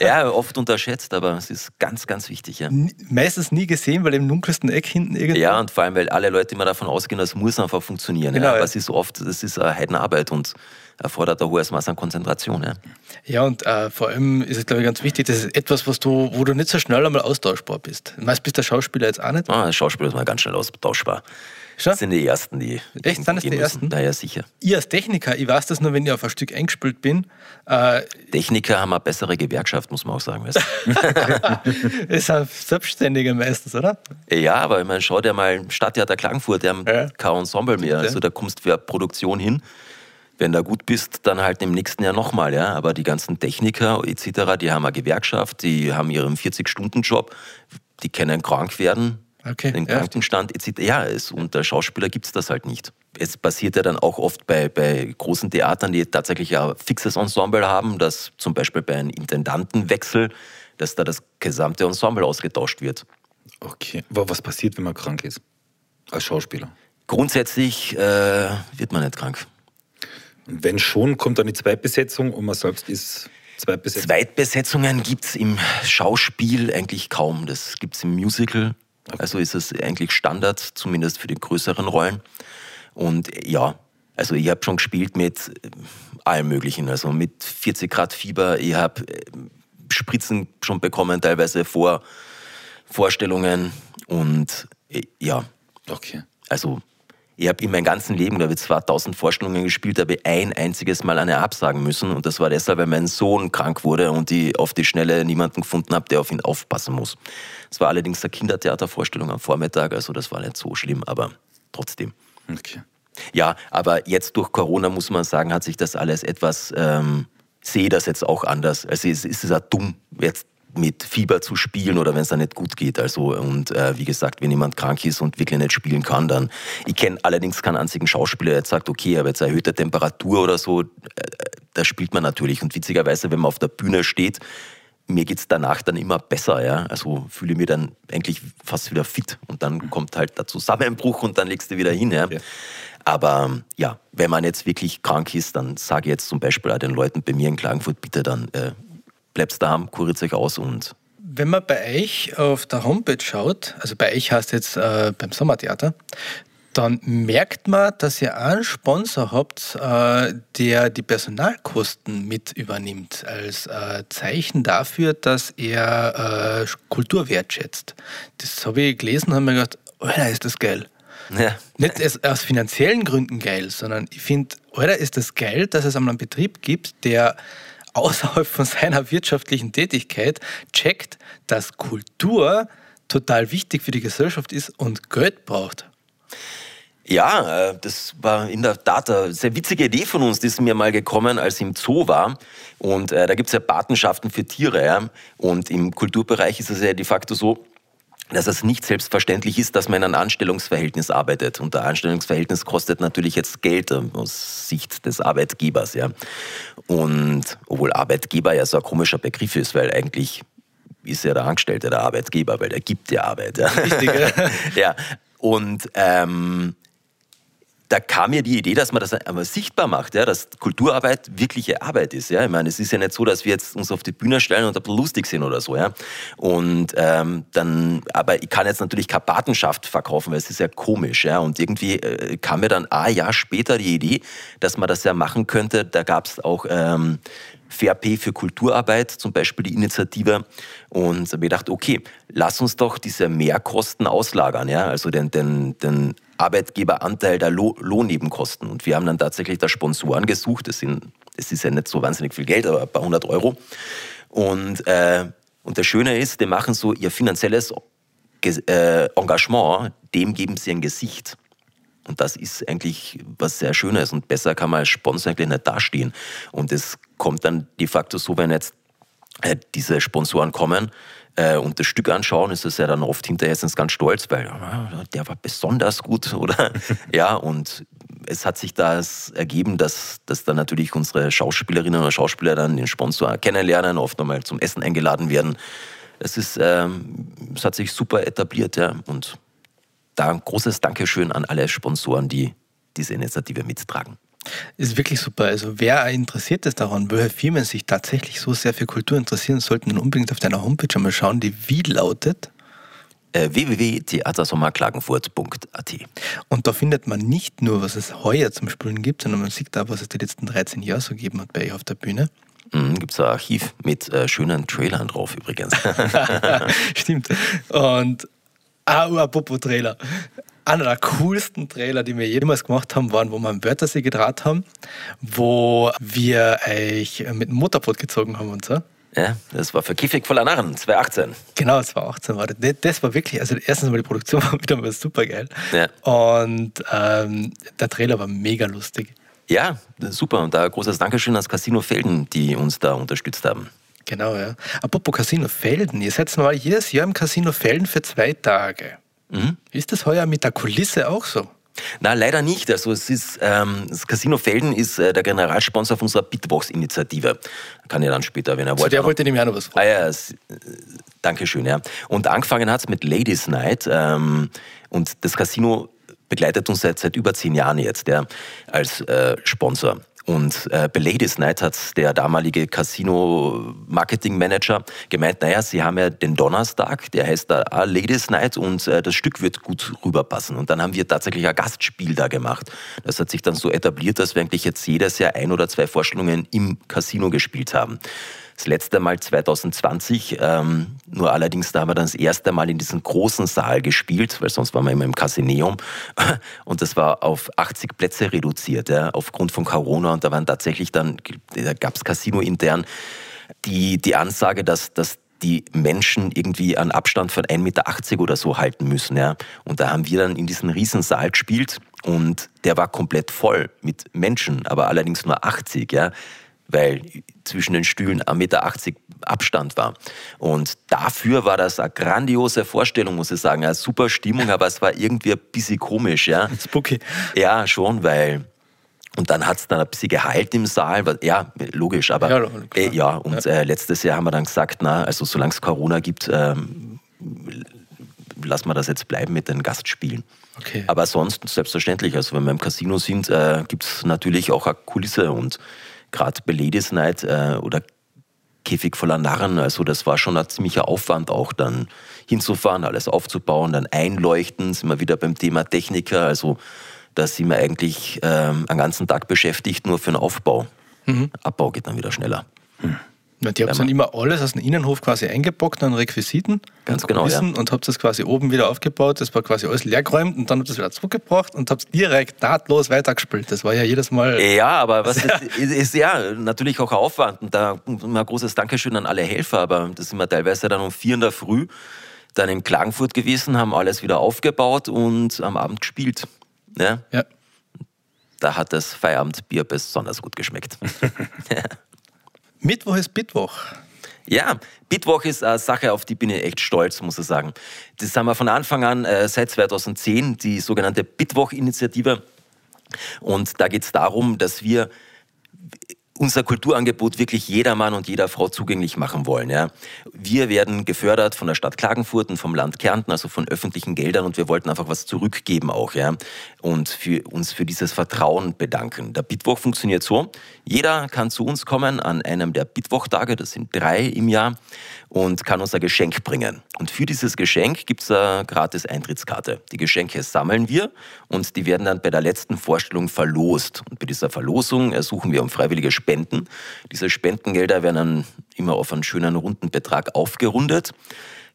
Ja. ja. oft unterschätzt, aber es ist ganz, ganz wichtig. Ja. Meistens nie gesehen, weil im dunkelsten Eck hinten irgendwie. Ja, und vor allem, weil alle Leute immer davon ausgehen, das muss einfach funktionieren. Genau, ja. Aber es ist oft, das ist eine Heidenarbeit und erfordert ein hohes Maß an Konzentration. Ja, ja und äh, vor allem ist es, glaube ich, ganz wichtig, das ist etwas, was du, wo du nicht so schnell einmal austauschbar bist. Meist bist der Schauspieler jetzt auch nicht. Ah, Schauspieler ist mal ganz schnell austauschbar. Schon? Das sind die Ersten, die. Echt, sind das die Ersten? Naja, sicher. Ich als Techniker, ich weiß das nur, wenn ich auf ein Stück eingespielt bin. Äh, Techniker haben eine bessere Gewerkschaft, muss man auch sagen. das ist ein Selbstständiger meistens, oder? Ja, aber ich meine, schau dir mal Stadttheater Klagenfurt, die haben ja. kein Ensemble mehr. Also da kommst du für eine Produktion hin wenn du gut bist, dann halt im nächsten Jahr nochmal, ja. Aber die ganzen Techniker etc., die haben eine Gewerkschaft, die haben ihren 40-Stunden-Job, die können krank werden, okay, den Krankenstand ja. etc. Ja, es, unter Schauspieler gibt es das halt nicht. Es passiert ja dann auch oft bei, bei großen Theatern, die tatsächlich ein fixes Ensemble haben, dass zum Beispiel bei einem Intendantenwechsel, dass da das gesamte Ensemble ausgetauscht wird. Okay. Was passiert, wenn man krank ist? Als Schauspieler? Grundsätzlich äh, wird man nicht krank. Und wenn schon, kommt dann die Zweitbesetzung und man selbst ist Zweitbesetzung? Zweitbesetzungen gibt es im Schauspiel eigentlich kaum. Das gibt es im Musical. Also ist es eigentlich Standard, zumindest für die größeren Rollen. Und ja, also ich habe schon gespielt mit äh, allem Möglichen. Also mit 40 Grad Fieber. Ich habe äh, Spritzen schon bekommen, teilweise vor Vorstellungen. Und äh, ja. Okay. Also ich habe in meinem ganzen Leben, glaube ich, 2000 Vorstellungen gespielt, habe ein einziges Mal eine absagen müssen. Und das war deshalb, weil mein Sohn krank wurde und ich auf die Schnelle niemanden gefunden habe, der auf ihn aufpassen muss. Es war allerdings eine Kindertheatervorstellung am Vormittag, also das war nicht so schlimm, aber trotzdem. Okay. Ja, aber jetzt durch Corona muss man sagen, hat sich das alles etwas, ähm, sehe das jetzt auch anders. Also es ist ja dumm, jetzt mit Fieber zu spielen oder wenn es dann nicht gut geht. Also und äh, wie gesagt, wenn jemand krank ist und wirklich nicht spielen kann, dann. Ich kenne allerdings keinen einzigen Schauspieler, der jetzt sagt, okay, aber jetzt erhöhte Temperatur oder so, äh, da spielt man natürlich. Und witzigerweise, wenn man auf der Bühne steht, mir geht es danach dann immer besser, ja. Also fühle ich mich dann eigentlich fast wieder fit und dann kommt halt der Zusammenbruch und dann legst du wieder hin, ja. ja. Aber ja, wenn man jetzt wirklich krank ist, dann sage ich jetzt zum Beispiel auch den Leuten bei mir in Klagenfurt, bitte dann äh, bleibst daheim, kuriert euch aus und wenn man bei euch auf der Homepage schaut, also bei euch heißt jetzt äh, beim Sommertheater, dann merkt man, dass ihr einen Sponsor habt, äh, der die Personalkosten mit übernimmt, als äh, Zeichen dafür, dass er äh, Kultur wertschätzt. Das habe ich gelesen und habe mir gedacht, Alter, ist das geil. Ja. Nicht aus finanziellen Gründen geil, sondern ich finde, Alter, ist das geil, dass es einmal einen Betrieb gibt, der außerhalb von seiner wirtschaftlichen Tätigkeit checkt, dass Kultur total wichtig für die Gesellschaft ist und Geld braucht. Ja, äh, das war in der Tat eine sehr witzige Idee von uns, die ist mir mal gekommen, als ich im Zoo war. Und äh, da gibt es ja Patenschaften für Tiere. Ja? Und im Kulturbereich ist es ja de facto so, dass es nicht selbstverständlich ist, dass man in einem Anstellungsverhältnis arbeitet. Und der Anstellungsverhältnis kostet natürlich jetzt Geld äh, aus Sicht des Arbeitgebers. Ja. Und obwohl Arbeitgeber ja so ein komischer Begriff ist, weil eigentlich ist ja der Angestellte der Arbeitgeber, weil der gibt ja Arbeit. Ja. Richtig, ja. ja. Und ähm, da kam mir die Idee, dass man das einmal sichtbar macht, ja, dass Kulturarbeit wirkliche Arbeit ist. Ja. Ich meine, es ist ja nicht so, dass wir jetzt uns auf die Bühne stellen und ein bisschen lustig sind oder so. Ja. Und ähm, dann, aber ich kann jetzt natürlich keine Patenschaft verkaufen, weil es ist ja komisch. Ja. Und irgendwie äh, kam mir dann ein Jahr später die Idee, dass man das ja machen könnte. Da gab es auch ähm, Fair Pay für Kulturarbeit, zum Beispiel die Initiative. Und habe gedacht, okay, lass uns doch diese Mehrkosten auslagern, ja, also den, den, den Arbeitgeberanteil der Lohnnebenkosten. Und wir haben dann tatsächlich da Sponsoren gesucht. Das, sind, das ist ja nicht so wahnsinnig viel Geld, aber ein paar hundert Euro. Und, äh, und das Schöne ist, die machen so ihr finanzielles äh, Engagement, dem geben sie ein Gesicht. Und das ist eigentlich was sehr Schönes und besser kann man als Sponsor eigentlich nicht dastehen. Und es kommt dann de facto so, wenn jetzt äh, diese Sponsoren kommen äh, und das Stück anschauen, ist es ja dann oft hinterher sind ganz stolz, weil ah, der war besonders gut, oder? ja, und es hat sich das ergeben, dass, dass dann natürlich unsere Schauspielerinnen oder Schauspieler dann den Sponsor kennenlernen, oft nochmal zum Essen eingeladen werden. Es ist, ähm, es hat sich super etabliert, ja, und da ein großes Dankeschön an alle Sponsoren, die diese Initiative mittragen. Ist wirklich super. Also wer interessiert ist daran, welche Firmen sich tatsächlich so sehr für Kultur interessieren, sollten dann unbedingt auf deiner Homepage einmal schauen, die wie lautet? Äh, www.theatersommerklagenfurt.at Und da findet man nicht nur, was es heuer zum Spielen gibt, sondern man sieht da, was es die letzten 13 Jahre so gegeben hat bei euch auf der Bühne. Mhm, gibt es ein Archiv mit äh, schönen Trailern drauf übrigens. Stimmt. Und Ah, apropos Trailer. Einer der coolsten Trailer, die wir jemals gemacht haben, waren, wo wir am Wörthersee gedreht haben, wo wir euch mit dem Motorboot gezogen haben und so. Ja, das war für Kiffig voller Narren, 2018. Genau, 2018 war das. Das war wirklich, also erstens mal die Produktion war wieder mal super geil. Ja. Und ähm, der Trailer war mega lustig. Ja, super. Und da großes Dankeschön ans Casino Felden, die uns da unterstützt haben. Genau, ja. Apropos Casino Felden, ihr seid normal jedes Jahr im Casino Felden für zwei Tage. Mhm. Ist das heuer mit der Kulisse auch so? Na, leider nicht. Also es ist, ähm, das Casino Felden ist äh, der Generalsponsor von unserer Bitbox-Initiative. Kann ja dann später, wenn er wollte. So, der wollte nämlich auch noch was fragen. Ah, ja, es, äh, Dankeschön, ja. Und angefangen hat es mit Ladies Night ähm, und das Casino begleitet uns seit, seit über zehn Jahren jetzt ja, als äh, Sponsor. Und äh, bei Ladies Night hat der damalige Casino-Marketing-Manager gemeint, naja, sie haben ja den Donnerstag, der heißt da ah, Ladies Night und äh, das Stück wird gut rüberpassen. Und dann haben wir tatsächlich ein Gastspiel da gemacht. Das hat sich dann so etabliert, dass wir eigentlich jetzt jedes Jahr ein oder zwei Vorstellungen im Casino gespielt haben. Das letzte Mal 2020, ähm, nur allerdings da haben wir dann das erste Mal in diesem großen Saal gespielt, weil sonst waren wir immer im Casineum. Und das war auf 80 Plätze reduziert, ja, aufgrund von Corona. Und da waren tatsächlich dann, da gab es Casino intern, die, die Ansage, dass, dass die Menschen irgendwie einen Abstand von 1,80 Meter oder so halten müssen. Ja. Und da haben wir dann in diesem Riesensaal gespielt und der war komplett voll mit Menschen, aber allerdings nur 80. Ja weil zwischen den Stühlen 1,80 Meter Abstand war. Und dafür war das eine grandiose Vorstellung, muss ich sagen. Eine super Stimmung, aber es war irgendwie ein bisschen komisch. Ja. Spooky. Ja, schon, weil und dann hat es dann ein bisschen geheilt im Saal. Ja, logisch, aber ja, äh, ja und ja. Äh, letztes Jahr haben wir dann gesagt, na, also solange es Corona gibt, ähm, lassen wir das jetzt bleiben mit den Gastspielen. Okay. Aber sonst selbstverständlich, also wenn wir im Casino sind, äh, gibt es natürlich auch eine Kulisse und gerade Ladies Night äh, oder Käfig voller Narren, also das war schon ein ziemlicher Aufwand auch dann hinzufahren, alles aufzubauen, dann einleuchten, sind wir wieder beim Thema Techniker, also da sind wir eigentlich ähm, einen ganzen Tag beschäftigt nur für den Aufbau. Mhm. Abbau geht dann wieder schneller. Mhm. Ja, die habt dann immer alles aus dem Innenhof quasi eingepackt an Requisiten Ganz genau, ja. und habt das quasi oben wieder aufgebaut. Das war quasi alles leergeräumt und dann habt ihr es wieder zurückgebracht und habt es direkt nahtlos weitergespielt. Das war ja jedes Mal. Ja, aber was ist, ist, ist, ja natürlich auch ein Aufwand. Und da ein großes Dankeschön an alle Helfer, aber das sind wir teilweise dann um vier in der Früh dann in Klagenfurt gewesen, haben alles wieder aufgebaut und am Abend gespielt. Ja. ja. Da hat das Feierabendbier besonders gut geschmeckt. Mittwoch ist Mittwoch. Ja, Bitwoch ist eine Sache, auf die bin ich echt stolz, muss ich sagen. Das haben wir von Anfang an, äh, seit 2010, die sogenannte Bitwoch-Initiative. Und da geht es darum, dass wir unser Kulturangebot wirklich jedermann und jeder Frau zugänglich machen wollen. Ja. Wir werden gefördert von der Stadt Klagenfurt und vom Land Kärnten, also von öffentlichen Geldern und wir wollten einfach was zurückgeben auch ja, und für uns für dieses Vertrauen bedanken. Der Bitwoch funktioniert so, jeder kann zu uns kommen an einem der Bitwoch-Tage, das sind drei im Jahr, und kann uns ein Geschenk bringen. Und für dieses Geschenk gibt es eine gratis Eintrittskarte. Die Geschenke sammeln wir und die werden dann bei der letzten Vorstellung verlost. Und bei dieser Verlosung ersuchen wir um freiwillige Spenden. Diese Spendengelder werden dann immer auf einen schönen runden Betrag aufgerundet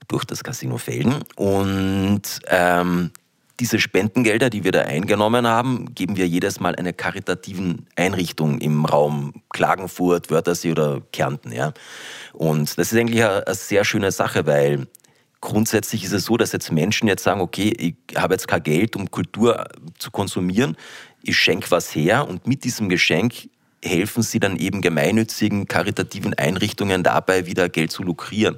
durch das Casino Felden. Und ähm, diese Spendengelder, die wir da eingenommen haben, geben wir jedes Mal einer karitativen Einrichtung im Raum Klagenfurt, Wörthersee oder Kärnten. Ja. Und das ist eigentlich eine, eine sehr schöne Sache, weil grundsätzlich ist es so, dass jetzt Menschen jetzt sagen, okay, ich habe jetzt kein Geld, um Kultur zu konsumieren, ich schenke was her und mit diesem Geschenk helfen sie dann eben gemeinnützigen, karitativen Einrichtungen dabei, wieder Geld zu lukrieren.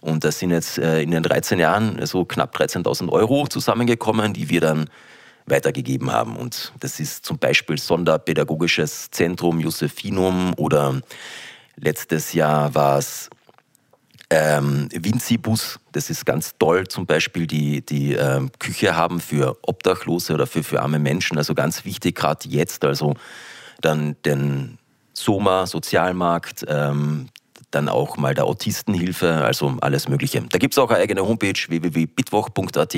Und das sind jetzt äh, in den 13 Jahren so knapp 13.000 Euro zusammengekommen, die wir dann weitergegeben haben. Und das ist zum Beispiel Sonderpädagogisches Zentrum Josephinum oder letztes Jahr war es ähm, Vincibus, das ist ganz toll, zum Beispiel die, die ähm, Küche haben für Obdachlose oder für, für arme Menschen, also ganz wichtig, gerade jetzt, also dann den Soma, Sozialmarkt, ähm, dann auch mal der Autistenhilfe, also alles Mögliche. Da gibt es auch eine eigene Homepage www.bitwoch.at.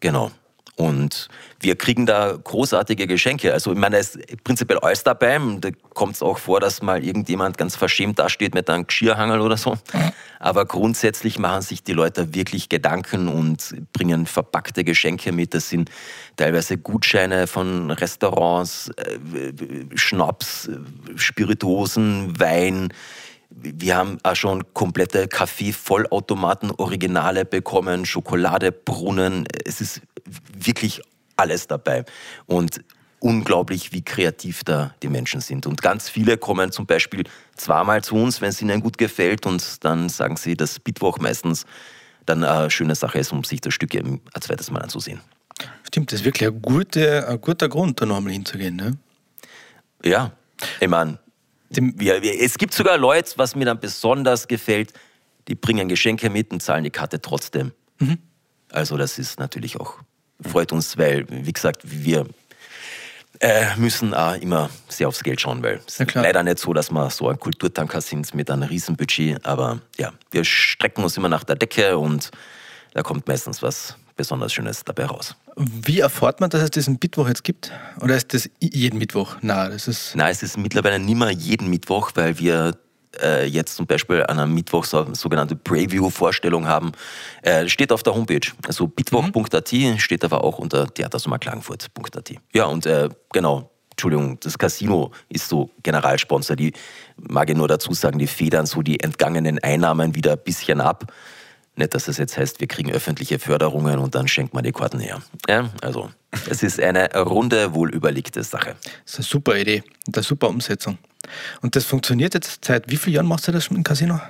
Genau. Und wir kriegen da großartige Geschenke. Also ich meine, es ist prinzipiell alles dabei. Da kommt es auch vor, dass mal irgendjemand ganz verschämt dasteht mit einem Geschirrhangel oder so. Aber grundsätzlich machen sich die Leute wirklich Gedanken und bringen verpackte Geschenke mit. Das sind teilweise Gutscheine von Restaurants, äh, Schnaps, Spirituosen, Wein, wir haben auch schon komplette Kaffee-Vollautomaten, Originale bekommen, Schokoladebrunnen. Es ist wirklich alles dabei. Und unglaublich, wie kreativ da die Menschen sind. Und ganz viele kommen zum Beispiel zweimal zu uns, wenn es ihnen gut gefällt, und dann sagen sie, dass Bitwoch meistens dann eine schöne Sache ist, um sich das Stück ein zweites Mal anzusehen. Stimmt, das ist wirklich ein, gute, ein guter Grund, da nochmal hinzugehen. Ne? Ja, ich meine, es gibt sogar Leute, was mir dann besonders gefällt, die bringen Geschenke mit und zahlen die Karte trotzdem. Mhm. Also das ist natürlich auch, freut uns, weil, wie gesagt, wir äh, müssen auch immer sehr aufs Geld schauen, weil es ist leider nicht so, dass wir so ein Kulturtanker sind mit einem Riesenbudget, aber ja, wir strecken uns immer nach der Decke und da kommt meistens was besonders Schönes dabei raus. Wie erfahrt man, dass es diesen Mittwoch jetzt gibt? Oder ist das jeden Mittwoch? Nein, das ist Nein, es ist mittlerweile nicht mehr jeden Mittwoch, weil wir äh, jetzt zum Beispiel an einem Mittwoch so eine sogenannte Preview-Vorstellung haben. Äh, steht auf der Homepage. Also bitwoch.at steht aber auch unter theatersommerklagenfurt.at. Ja, und äh, genau, Entschuldigung, das Casino ist so Generalsponsor. Die mag ich nur dazu sagen, die federn so die entgangenen Einnahmen wieder ein bisschen ab. Nicht, dass das jetzt heißt, wir kriegen öffentliche Förderungen und dann schenkt man die Karten her. Ja, also Es ist eine runde, wohlüberlegte Sache. Das ist eine super Idee und eine super Umsetzung. Und das funktioniert jetzt seit wie vielen Jahren machst du das schon im Casino?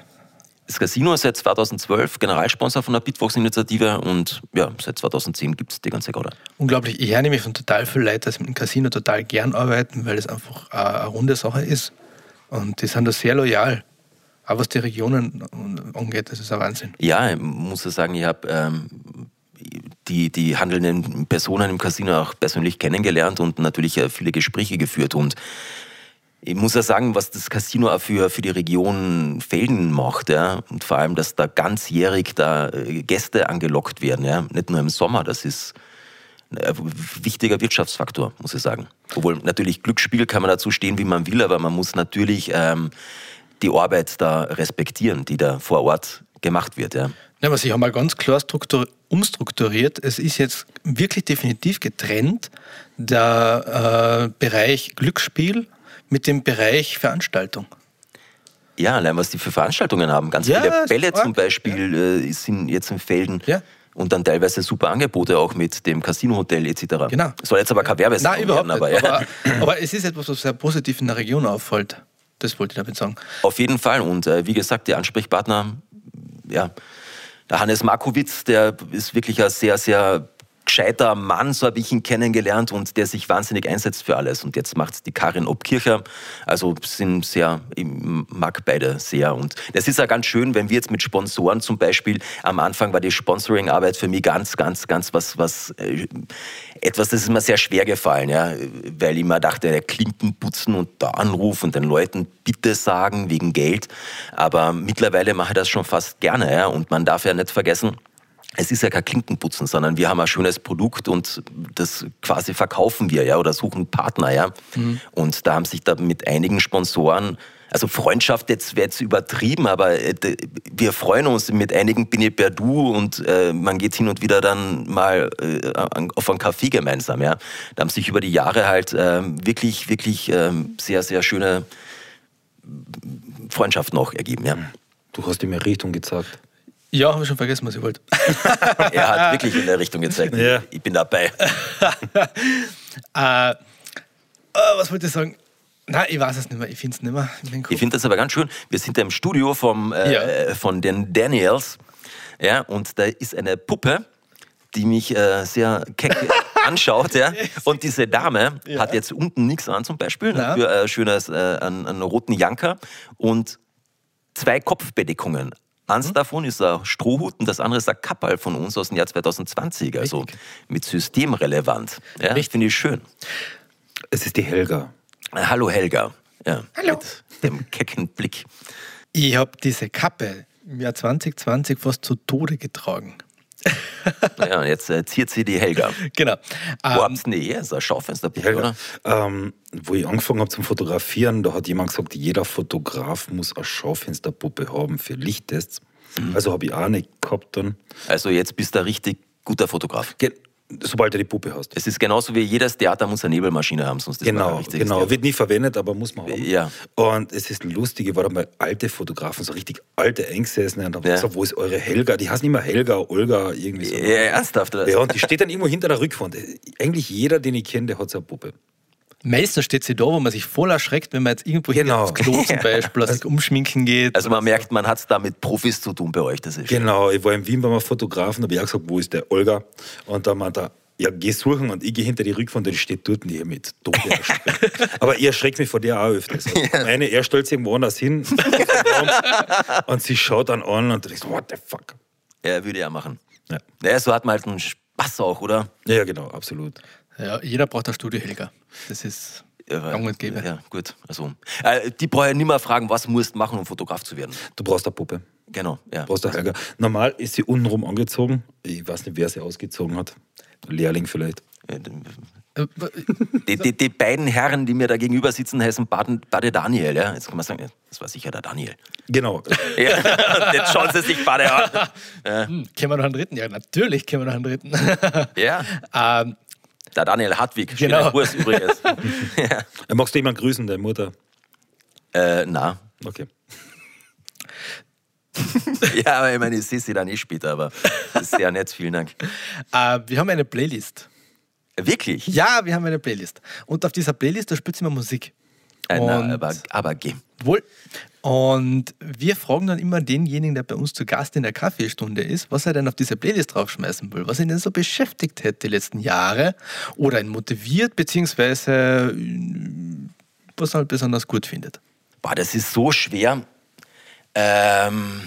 Das Casino ist seit 2012 Generalsponsor von der Bitbox-Initiative und ja, seit 2010 gibt es die ganze Garde. Unglaublich. Ich höre nämlich von total vielen Leuten, dass mit dem Casino total gern arbeiten, weil es einfach eine runde Sache ist. Und die sind da sehr loyal. Auch was die Regionen angeht, das ist ein Wahnsinn. Ja, ich muss sagen, ich habe ähm, die, die handelnden Personen im Casino auch persönlich kennengelernt und natürlich äh, viele Gespräche geführt. Und ich muss ja sagen, was das Casino auch für, für die Region Felden macht, ja, und vor allem, dass da ganzjährig da äh, Gäste angelockt werden, ja, nicht nur im Sommer, das ist ein wichtiger Wirtschaftsfaktor, muss ich sagen. Obwohl natürlich Glücksspiel kann man dazu stehen, wie man will, aber man muss natürlich ähm, die Arbeit da respektieren, die da vor Ort gemacht wird. Ja. Ja, Sie haben mal ganz klar umstrukturiert. Es ist jetzt wirklich definitiv getrennt, der äh, Bereich Glücksspiel mit dem Bereich Veranstaltung. Ja, allein was die für Veranstaltungen haben. Ganz Ja, viele Bälle zum Beispiel äh, sind jetzt in Felden. Ja. Und dann teilweise super Angebote auch mit dem Casino-Hotel etc. Genau. Soll jetzt aber kein Werbesendung Nein, überhaupt werden, nicht. aber, Aber, ja. aber, es ist etwas, was sehr positiv in der Region auffällt. Das wollte ich damit sagen. Auf jeden Fall. Und äh, wie gesagt, der Ansprechpartner, ja, der Hannes Markowitz, der ist wirklich ein sehr, sehr gescheiter Mann, so habe ich ihn kennengelernt und der sich wahnsinnig einsetzt für alles. Und jetzt macht die Karin Obkircher. Also sind sehr, ich mag beide sehr. Und es ist ja ganz schön, wenn wir jetzt mit Sponsoren zum Beispiel, am Anfang war die Sponsoring-Arbeit für mich ganz, ganz, ganz was, was äh, etwas, das ist mir sehr schwer gefallen, ja, weil ich mir dachte, der Klinken putzen und da anrufen und den Leuten Bitte sagen wegen Geld. Aber mittlerweile mache ich das schon fast gerne, ja. Und man darf ja nicht vergessen, es ist ja kein Klinkenputzen, sondern wir haben ein schönes Produkt und das quasi verkaufen wir, ja, oder suchen Partner, ja. Und da haben sich da mit einigen Sponsoren, also Freundschaft jetzt wäre jetzt übertrieben, aber äh, wir freuen uns. Mit einigen bin ich per Du und äh, man geht hin und wieder dann mal äh, auf einen Kaffee gemeinsam, ja. Da haben sich über die Jahre halt ähm, wirklich, wirklich ähm, sehr, sehr schöne Freundschaften auch ergeben, ja. Du hast ihm eine Richtung gezeigt. Ja, habe ich schon vergessen, was ich wollte. Er hat wirklich in der Richtung gezeigt. Ja. Ich bin dabei. äh, äh, was wollte ich sagen? Nein, ich weiß es nicht mehr. Ich finde es nicht mehr. Ich finde das aber ganz schön. Wir sind da im Studio vom, äh, Ja. von den Daniels. Ja, und da ist eine Puppe, die mich äh, sehr keck anschaut. Ja. Und diese Dame hat jetzt unten nichts an, zum Beispiel. Na. Für äh, schönes, äh, einen, einen roten Janker und zwei Kopfbedeckungen. Eins Mhm. davon ist ein Strohhut und das andere ist ein Kappal von uns aus dem Jahr 2020, also Richtig. mit systemrelevant. Ja, Richtig. finde ich schön. Es ist die Helga. Hallo Helga. Ja, Hallo. Mit dem kecken Blick. Ich habe diese Kappe im Jahr 2020 fast zu Tode getragen. Ja, jetzt äh, ziert sie die Helga. Genau. Wo Ähm, habt ihr? Ist ein Schaufensterpuppe, Helga. oder? Ähm, wo ich angefangen habe zum Fotografieren, da hat jemand gesagt, jeder Fotograf muss eine Schaufensterpuppe haben für Lichttests. Also habe ich auch nicht gehabt dann. Also jetzt bist du ein richtig guter Fotograf. Ge sobald du die Puppe hast. Es ist genauso wie jedes Theater muss eine Nebelmaschine haben, sonst ist Genau, richtiges genau. Theater. Wird nie verwendet, aber muss man haben. Ja. Und es ist lustig, ich war dann bei alte Fotografen, so richtig alte Eingesessene und habe Ja. gesagt, wo ist eure Helga? Die heißen immer Helga, Olga, irgendwie so. Ja, ernsthaft. Oder? Ja, und die steht dann irgendwo hinter der Rückwand. Eigentlich jeder, den ich kenne, der hat so eine Puppe. Meistens steht sie da, wo man sich voll erschreckt, wenn man jetzt irgendwo Genau. aufs Klo zum Beispiel, dass sich umschminken geht. Also man merkt, man hat es da mit Profis zu tun bei euch. Das ist schön. Genau, ich war in Wien bei einem Fotografen, habe ich auch gesagt, wo ist der Olga? Und dann meinte er, ja, geh suchen und ich gehe hinter die Rückwand und die steht dort die mit Tode. Aber ihr erschreckt mich vor der auch öfters. Eine, er stellt sich irgendwo anders hin und sie schaut dann an und du denkst, what the fuck? Ja, würde ja machen. Ja. Naja, so hat man halt einen Spaß auch, oder? Ja, ja, genau, absolut. Ja, jeder braucht ein Studio Helga. Das ist gang und gäbe. Ja, gut. Also, äh, die brauche ich nicht mehr fragen, was musst du machen, um Fotograf zu werden. Du brauchst eine Puppe. Genau, ja. Du brauchst eine Helga. Normal ist sie untenrum angezogen. Ich weiß nicht, wer sie ausgezogen hat. Ein Lehrling vielleicht. Äh, Die, die, die beiden Herren, die mir da gegenüber sitzen, heißen Baden, Bade Daniel. Ja? Jetzt kann man sagen, ja, das war sicher der Daniel. Genau. Ja, jetzt schauen sie sich Bade an. Hm, Kennen wir noch einen dritten? Ja, natürlich kennen wir noch einen dritten. Ja, ähm, der Daniel Hartwig. Genau. Schöner Kurs übrigens. Magst du jemanden grüßen, deine Mutter? äh, na. Okay. Ja, aber ich meine, ich sehe sie dann eh später, aber das ist sehr nett. Vielen Dank. äh, wir haben eine Playlist. Wirklich? Ja, wir haben eine Playlist. Und auf dieser Playlist, da spielt immer Musik. Äh, na, aber, aber geh. Wohl. Und wir fragen dann immer denjenigen, der bei uns zu Gast in der Kaffeestunde ist, was er denn auf diese Playlist draufschmeißen will, was ihn denn so beschäftigt hätte die letzten Jahre oder ihn motiviert, beziehungsweise äh, was er halt besonders gut findet. Boah, das ist so schwer, ähm,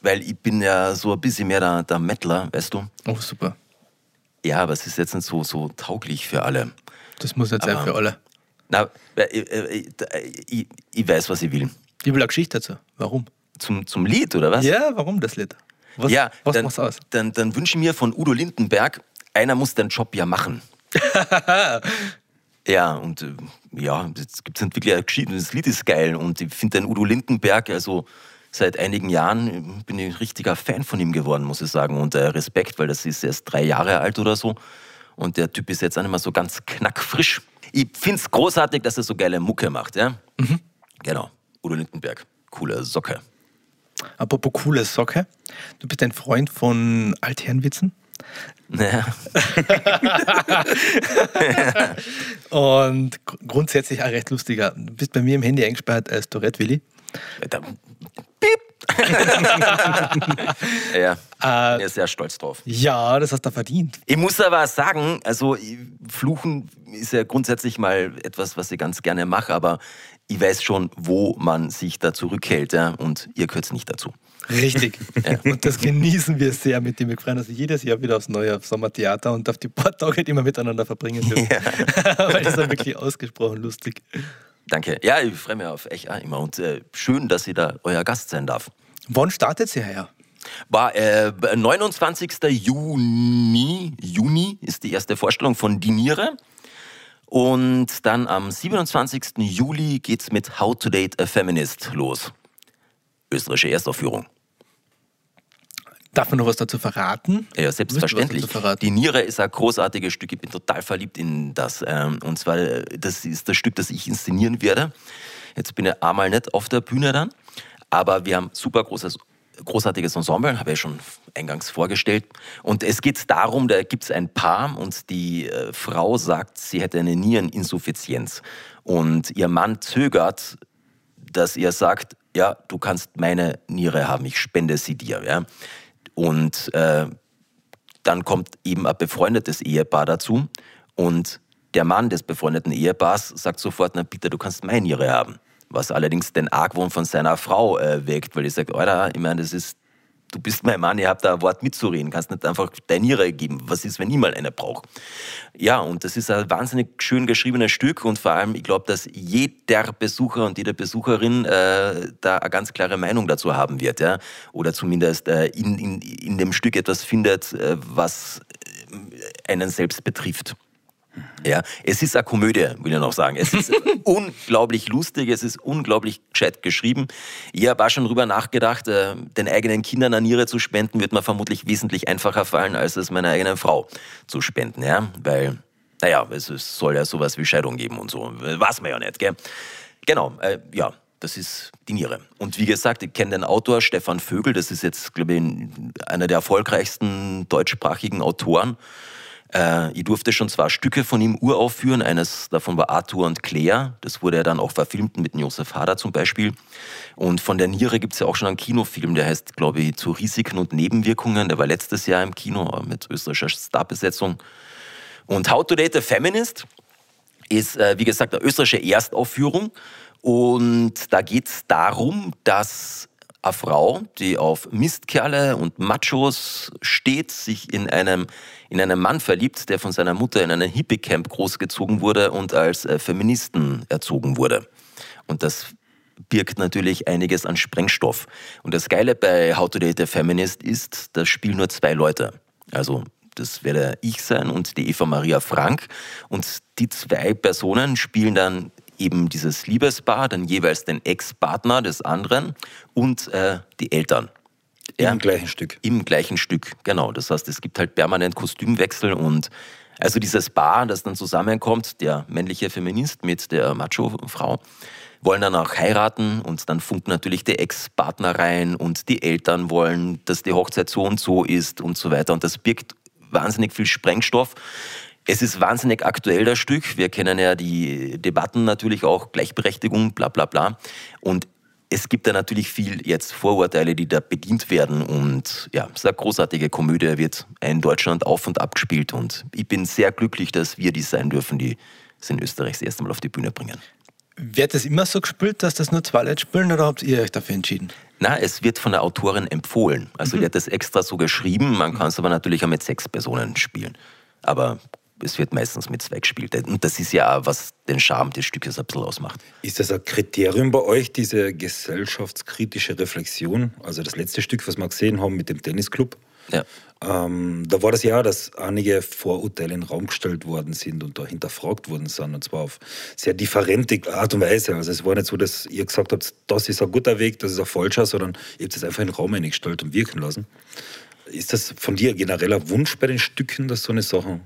weil ich bin ja so ein bisschen mehr der, der Mettler, weißt du? Oh, super. Ja, aber es ist jetzt nicht so, so tauglich für alle. Das muss sein Aber- für alle. Na, äh, äh, äh, ich, ich weiß, was ich will. Ich will eine Geschichte dazu. Warum? Zum, zum Lied, oder was? Ja, warum das Lied? Was, ja, was dann, macht's aus? Dann, dann wünsche ich mir von Udo Lindenberg, einer muss den Job ja machen. ja, und äh, ja, es gibt wirklich eine Geschichte, das Lied ist geil und ich finde den Udo Lindenberg, also seit einigen Jahren äh, bin ich ein richtiger Fan von ihm geworden, muss ich sagen. Und äh, Respekt, weil das ist erst drei Jahre alt oder so. Und der Typ ist jetzt auch nicht mehr so ganz knackfrisch. Ich finde es großartig, dass er so geile Mucke macht, ja? Genau. Udo Lindenberg. Coole Socke. Apropos coole Socke. Du bist ein Freund von Altherrenwitzen. Ja. Und gr- grundsätzlich auch recht lustiger. Du bist bei mir im Handy eingesperrt als Tourette Willi. Da. ja, Äh, bin ja sehr stolz drauf. Ja, das hast du verdient. Ich muss aber sagen, also Fluchen ist ja grundsätzlich mal etwas, was ich ganz gerne mache, aber ich weiß schon, wo man sich da zurückhält ja, und ihr gehört nicht dazu. Richtig. Und das genießen wir sehr mit dem. Wir freuen uns jedes Jahr wieder aufs neue aufs Sommertheater und auf die paar Tage, die wir miteinander verbringen dürfen. Weil das ist dann wirklich ausgesprochen lustig. Danke. Ja, ich freue mich auf echt auch immer und äh, schön, dass ich da euer Gast sein darf. Wann startet sie her? War äh, 29. Juni, Juni ist die erste Vorstellung von Diniere. Und dann am 27. Juli geht's mit How to Date a Feminist los. Österreichische Erstaufführung. Darf man noch was dazu verraten? Ja, selbstverständlich. Verraten? Die Niere ist ein großartiges Stück. Ich bin total verliebt in das. Ähm, Und zwar, äh, das ist das Stück, das ich inszenieren werde. Jetzt bin ich einmal nicht auf der Bühne dann, aber wir haben super großes, großartiges Ensemble, habe ich schon eingangs vorgestellt. Und es geht darum, da gibt es ein Paar und die äh, Frau sagt, sie hätte eine Niereninsuffizienz. Und ihr Mann zögert, dass ihr sagt, ja, du kannst meine Niere haben, ich spende sie dir. Ja? Und äh, dann kommt eben ein befreundetes Ehepaar dazu und der Mann des befreundeten Ehepaars sagt sofort, na bitte, du kannst meine Niere haben. Was allerdings den Argwohn von seiner Frau äh, weckt, weil die sagt, Alter, ich meine, das ist, du bist mein Mann, ihr habt da ein Wort mitzureden, kannst nicht einfach deine Niere geben. Was ist, wenn ich mal eine brauche? Ja, und das ist ein wahnsinnig schön geschriebenes Stück und vor allem, ich glaube, dass jeder Besucher und jede Besucherin äh, da eine ganz klare Meinung dazu haben wird, ja, oder zumindest äh, in, in, in dem Stück etwas findet, äh, was äh, einen selbst betrifft. Ja, es ist eine Komödie, will ich noch sagen. Es ist unglaublich lustig, es ist unglaublich gescheit geschrieben. Ich habe auch schon drüber nachgedacht, äh, den eigenen Kindern eine Niere zu spenden, wird mir vermutlich wesentlich einfacher fallen, als es meiner eigenen Frau zu spenden, ja, weil, naja, es, es soll ja sowas wie Scheidung geben und so, weiß man ja nicht, gell. Genau, äh, ja, das ist die Niere. Und wie gesagt, ich kenne den Autor Stefan Vögel, das ist jetzt, glaube ich, einer der erfolgreichsten deutschsprachigen Autoren. Äh, ich durfte schon zwei Stücke von ihm uraufführen. Eines davon war Arthur und Claire. Das wurde ja dann auch verfilmt mit Josef Hader zum Beispiel. Und von der Niere gibt es ja auch schon einen Kinofilm, der heißt, glaube ich, zu Risiken und Nebenwirkungen. Der war letztes Jahr im Kino mit österreichischer Starbesetzung. Und How to Date a Feminist ist, äh, wie gesagt, eine österreichische Erstaufführung. Und da geht es darum, dass eine Frau, die auf Mistkerle und Machos steht, sich in einem, in einen Mann verliebt, der von seiner Mutter in einem Hippie-Camp großgezogen wurde und als äh, Feministen erzogen wurde. Und das birgt natürlich einiges an Sprengstoff. Und das Geile bei How to Date a Feminist ist, das spielen nur zwei Leute. Also das werde ich sein und die Eva Maria Frank. Und die zwei Personen spielen dann eben dieses Liebespaar, dann jeweils den Ex-Partner des anderen und äh, die Eltern. Ja, Im gleichen Stück. Im gleichen Stück, genau. Das heißt, es gibt halt permanent Kostümwechsel und also dieses Paar, das dann zusammenkommt, der männliche Feminist mit der Macho-Frau, wollen dann auch heiraten und dann funken natürlich die Ex-Partner rein und die Eltern wollen, dass die Hochzeit so und so ist und so weiter. Und das birgt wahnsinnig viel Sprengstoff. Es ist wahnsinnig aktuell, das Stück. Wir kennen ja die Debatten natürlich auch, Gleichberechtigung, bla bla bla. Und es gibt da natürlich viel jetzt Vorurteile, die da bedient werden. Und ja, es ist eine großartige Komödie, wird in Deutschland auf und ab gespielt. Und ich bin sehr glücklich, dass wir die sein dürfen, die es in Österreich das erste Mal auf die Bühne bringen. Wird das immer so gespielt, dass das nur zwei Leute spielen oder habt ihr euch dafür entschieden? Na, es wird von der Autorin empfohlen. Also mhm. die hat das extra so geschrieben. Man kann es aber natürlich auch mit sechs Personen spielen. Aber es wird meistens mit zwei gespielt. Und das ist ja auch, was den Charme des Stückes ein bisschen ausmacht. Ist das ein Kriterium bei euch, diese gesellschaftskritische Reflexion? Also das letzte Stück, was wir gesehen haben mit dem Tennisclub. Ja. Ähm, da war das ja, dass einige Vorurteile in den Raum gestellt worden sind und da hinterfragt worden sind. Und zwar auf sehr differente Art und Weise. Also es war nicht so, dass ihr gesagt habt, das ist ein guter Weg, das ist ein falscher, sondern ihr habt es einfach in den Raum eingestellt und wirken lassen. Ist das von dir generell ein Wunsch bei den Stücken, dass so eine Sache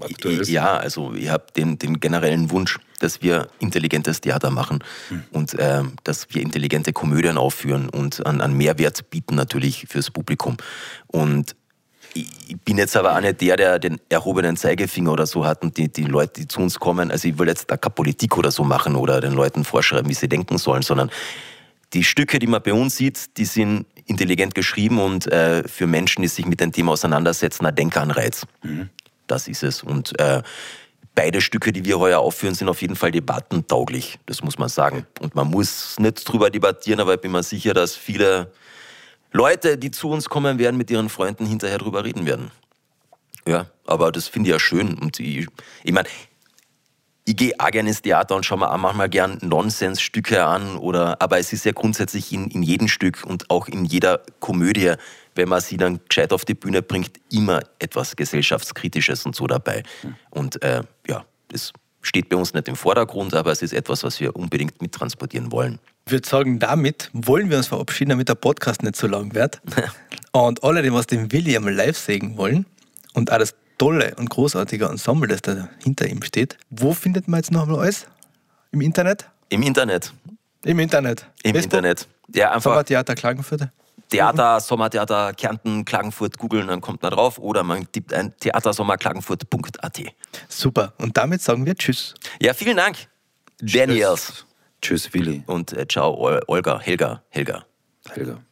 aktuell ist? Ja, also ich habe den, den generellen Wunsch, dass wir intelligentes Theater machen hm. und äh, dass wir intelligente Komödien aufführen und an, an Mehrwert bieten natürlich fürs Publikum. Und ich bin jetzt aber auch nicht der, der den erhobenen Zeigefinger oder so hat und die, die Leute, die zu uns kommen, also ich will jetzt da keine Politik oder so machen oder den Leuten vorschreiben, wie sie denken sollen, sondern die Stücke, die man bei uns sieht, die sind intelligent geschrieben und äh, für Menschen, die sich mit dem Thema auseinandersetzen, ein Denkanreiz. Mhm das ist es. Und äh, beide Stücke, die wir heuer aufführen, sind auf jeden Fall debattentauglich, das muss man sagen. Und man muss nicht drüber debattieren, aber ich bin mir sicher, dass viele Leute, die zu uns kommen werden, mit ihren Freunden hinterher drüber reden werden. Ja, aber das finde ich ja schön. Und ich, ich meine, ich gehe auch gerne ins Theater und schaue mir auch manchmal gern Nonsensstücke an, oder, aber es ist ja grundsätzlich in, in jedem Stück und auch in jeder Komödie wenn man sie dann gescheit auf die Bühne bringt, immer etwas gesellschaftskritisches und so dabei. Und äh, ja, das steht bei uns nicht im Vordergrund, aber es ist etwas, was wir unbedingt mittransportieren wollen. Ich würde sagen, damit wollen wir uns verabschieden, damit der Podcast nicht so lang wird. und alle, die was den William live sehen wollen und auch das tolle und großartige Ensemble, das da hinter ihm steht, wo findet man jetzt noch mal alles? Im Internet? Im Internet. Im Internet. Im Facebook? Internet. Ja, einfach. Theater Klagenfurt. Theater, Sommertheater, Kärnten, Klagenfurt googeln, dann kommt man drauf. Oder man tippt ein theatersommerklagenfurt.at. Super. Und damit sagen wir Tschüss. Ja, vielen Dank. Daniels. Tschüss, Willi. Und äh, ciao, Olga, Helga, Helga. Helga.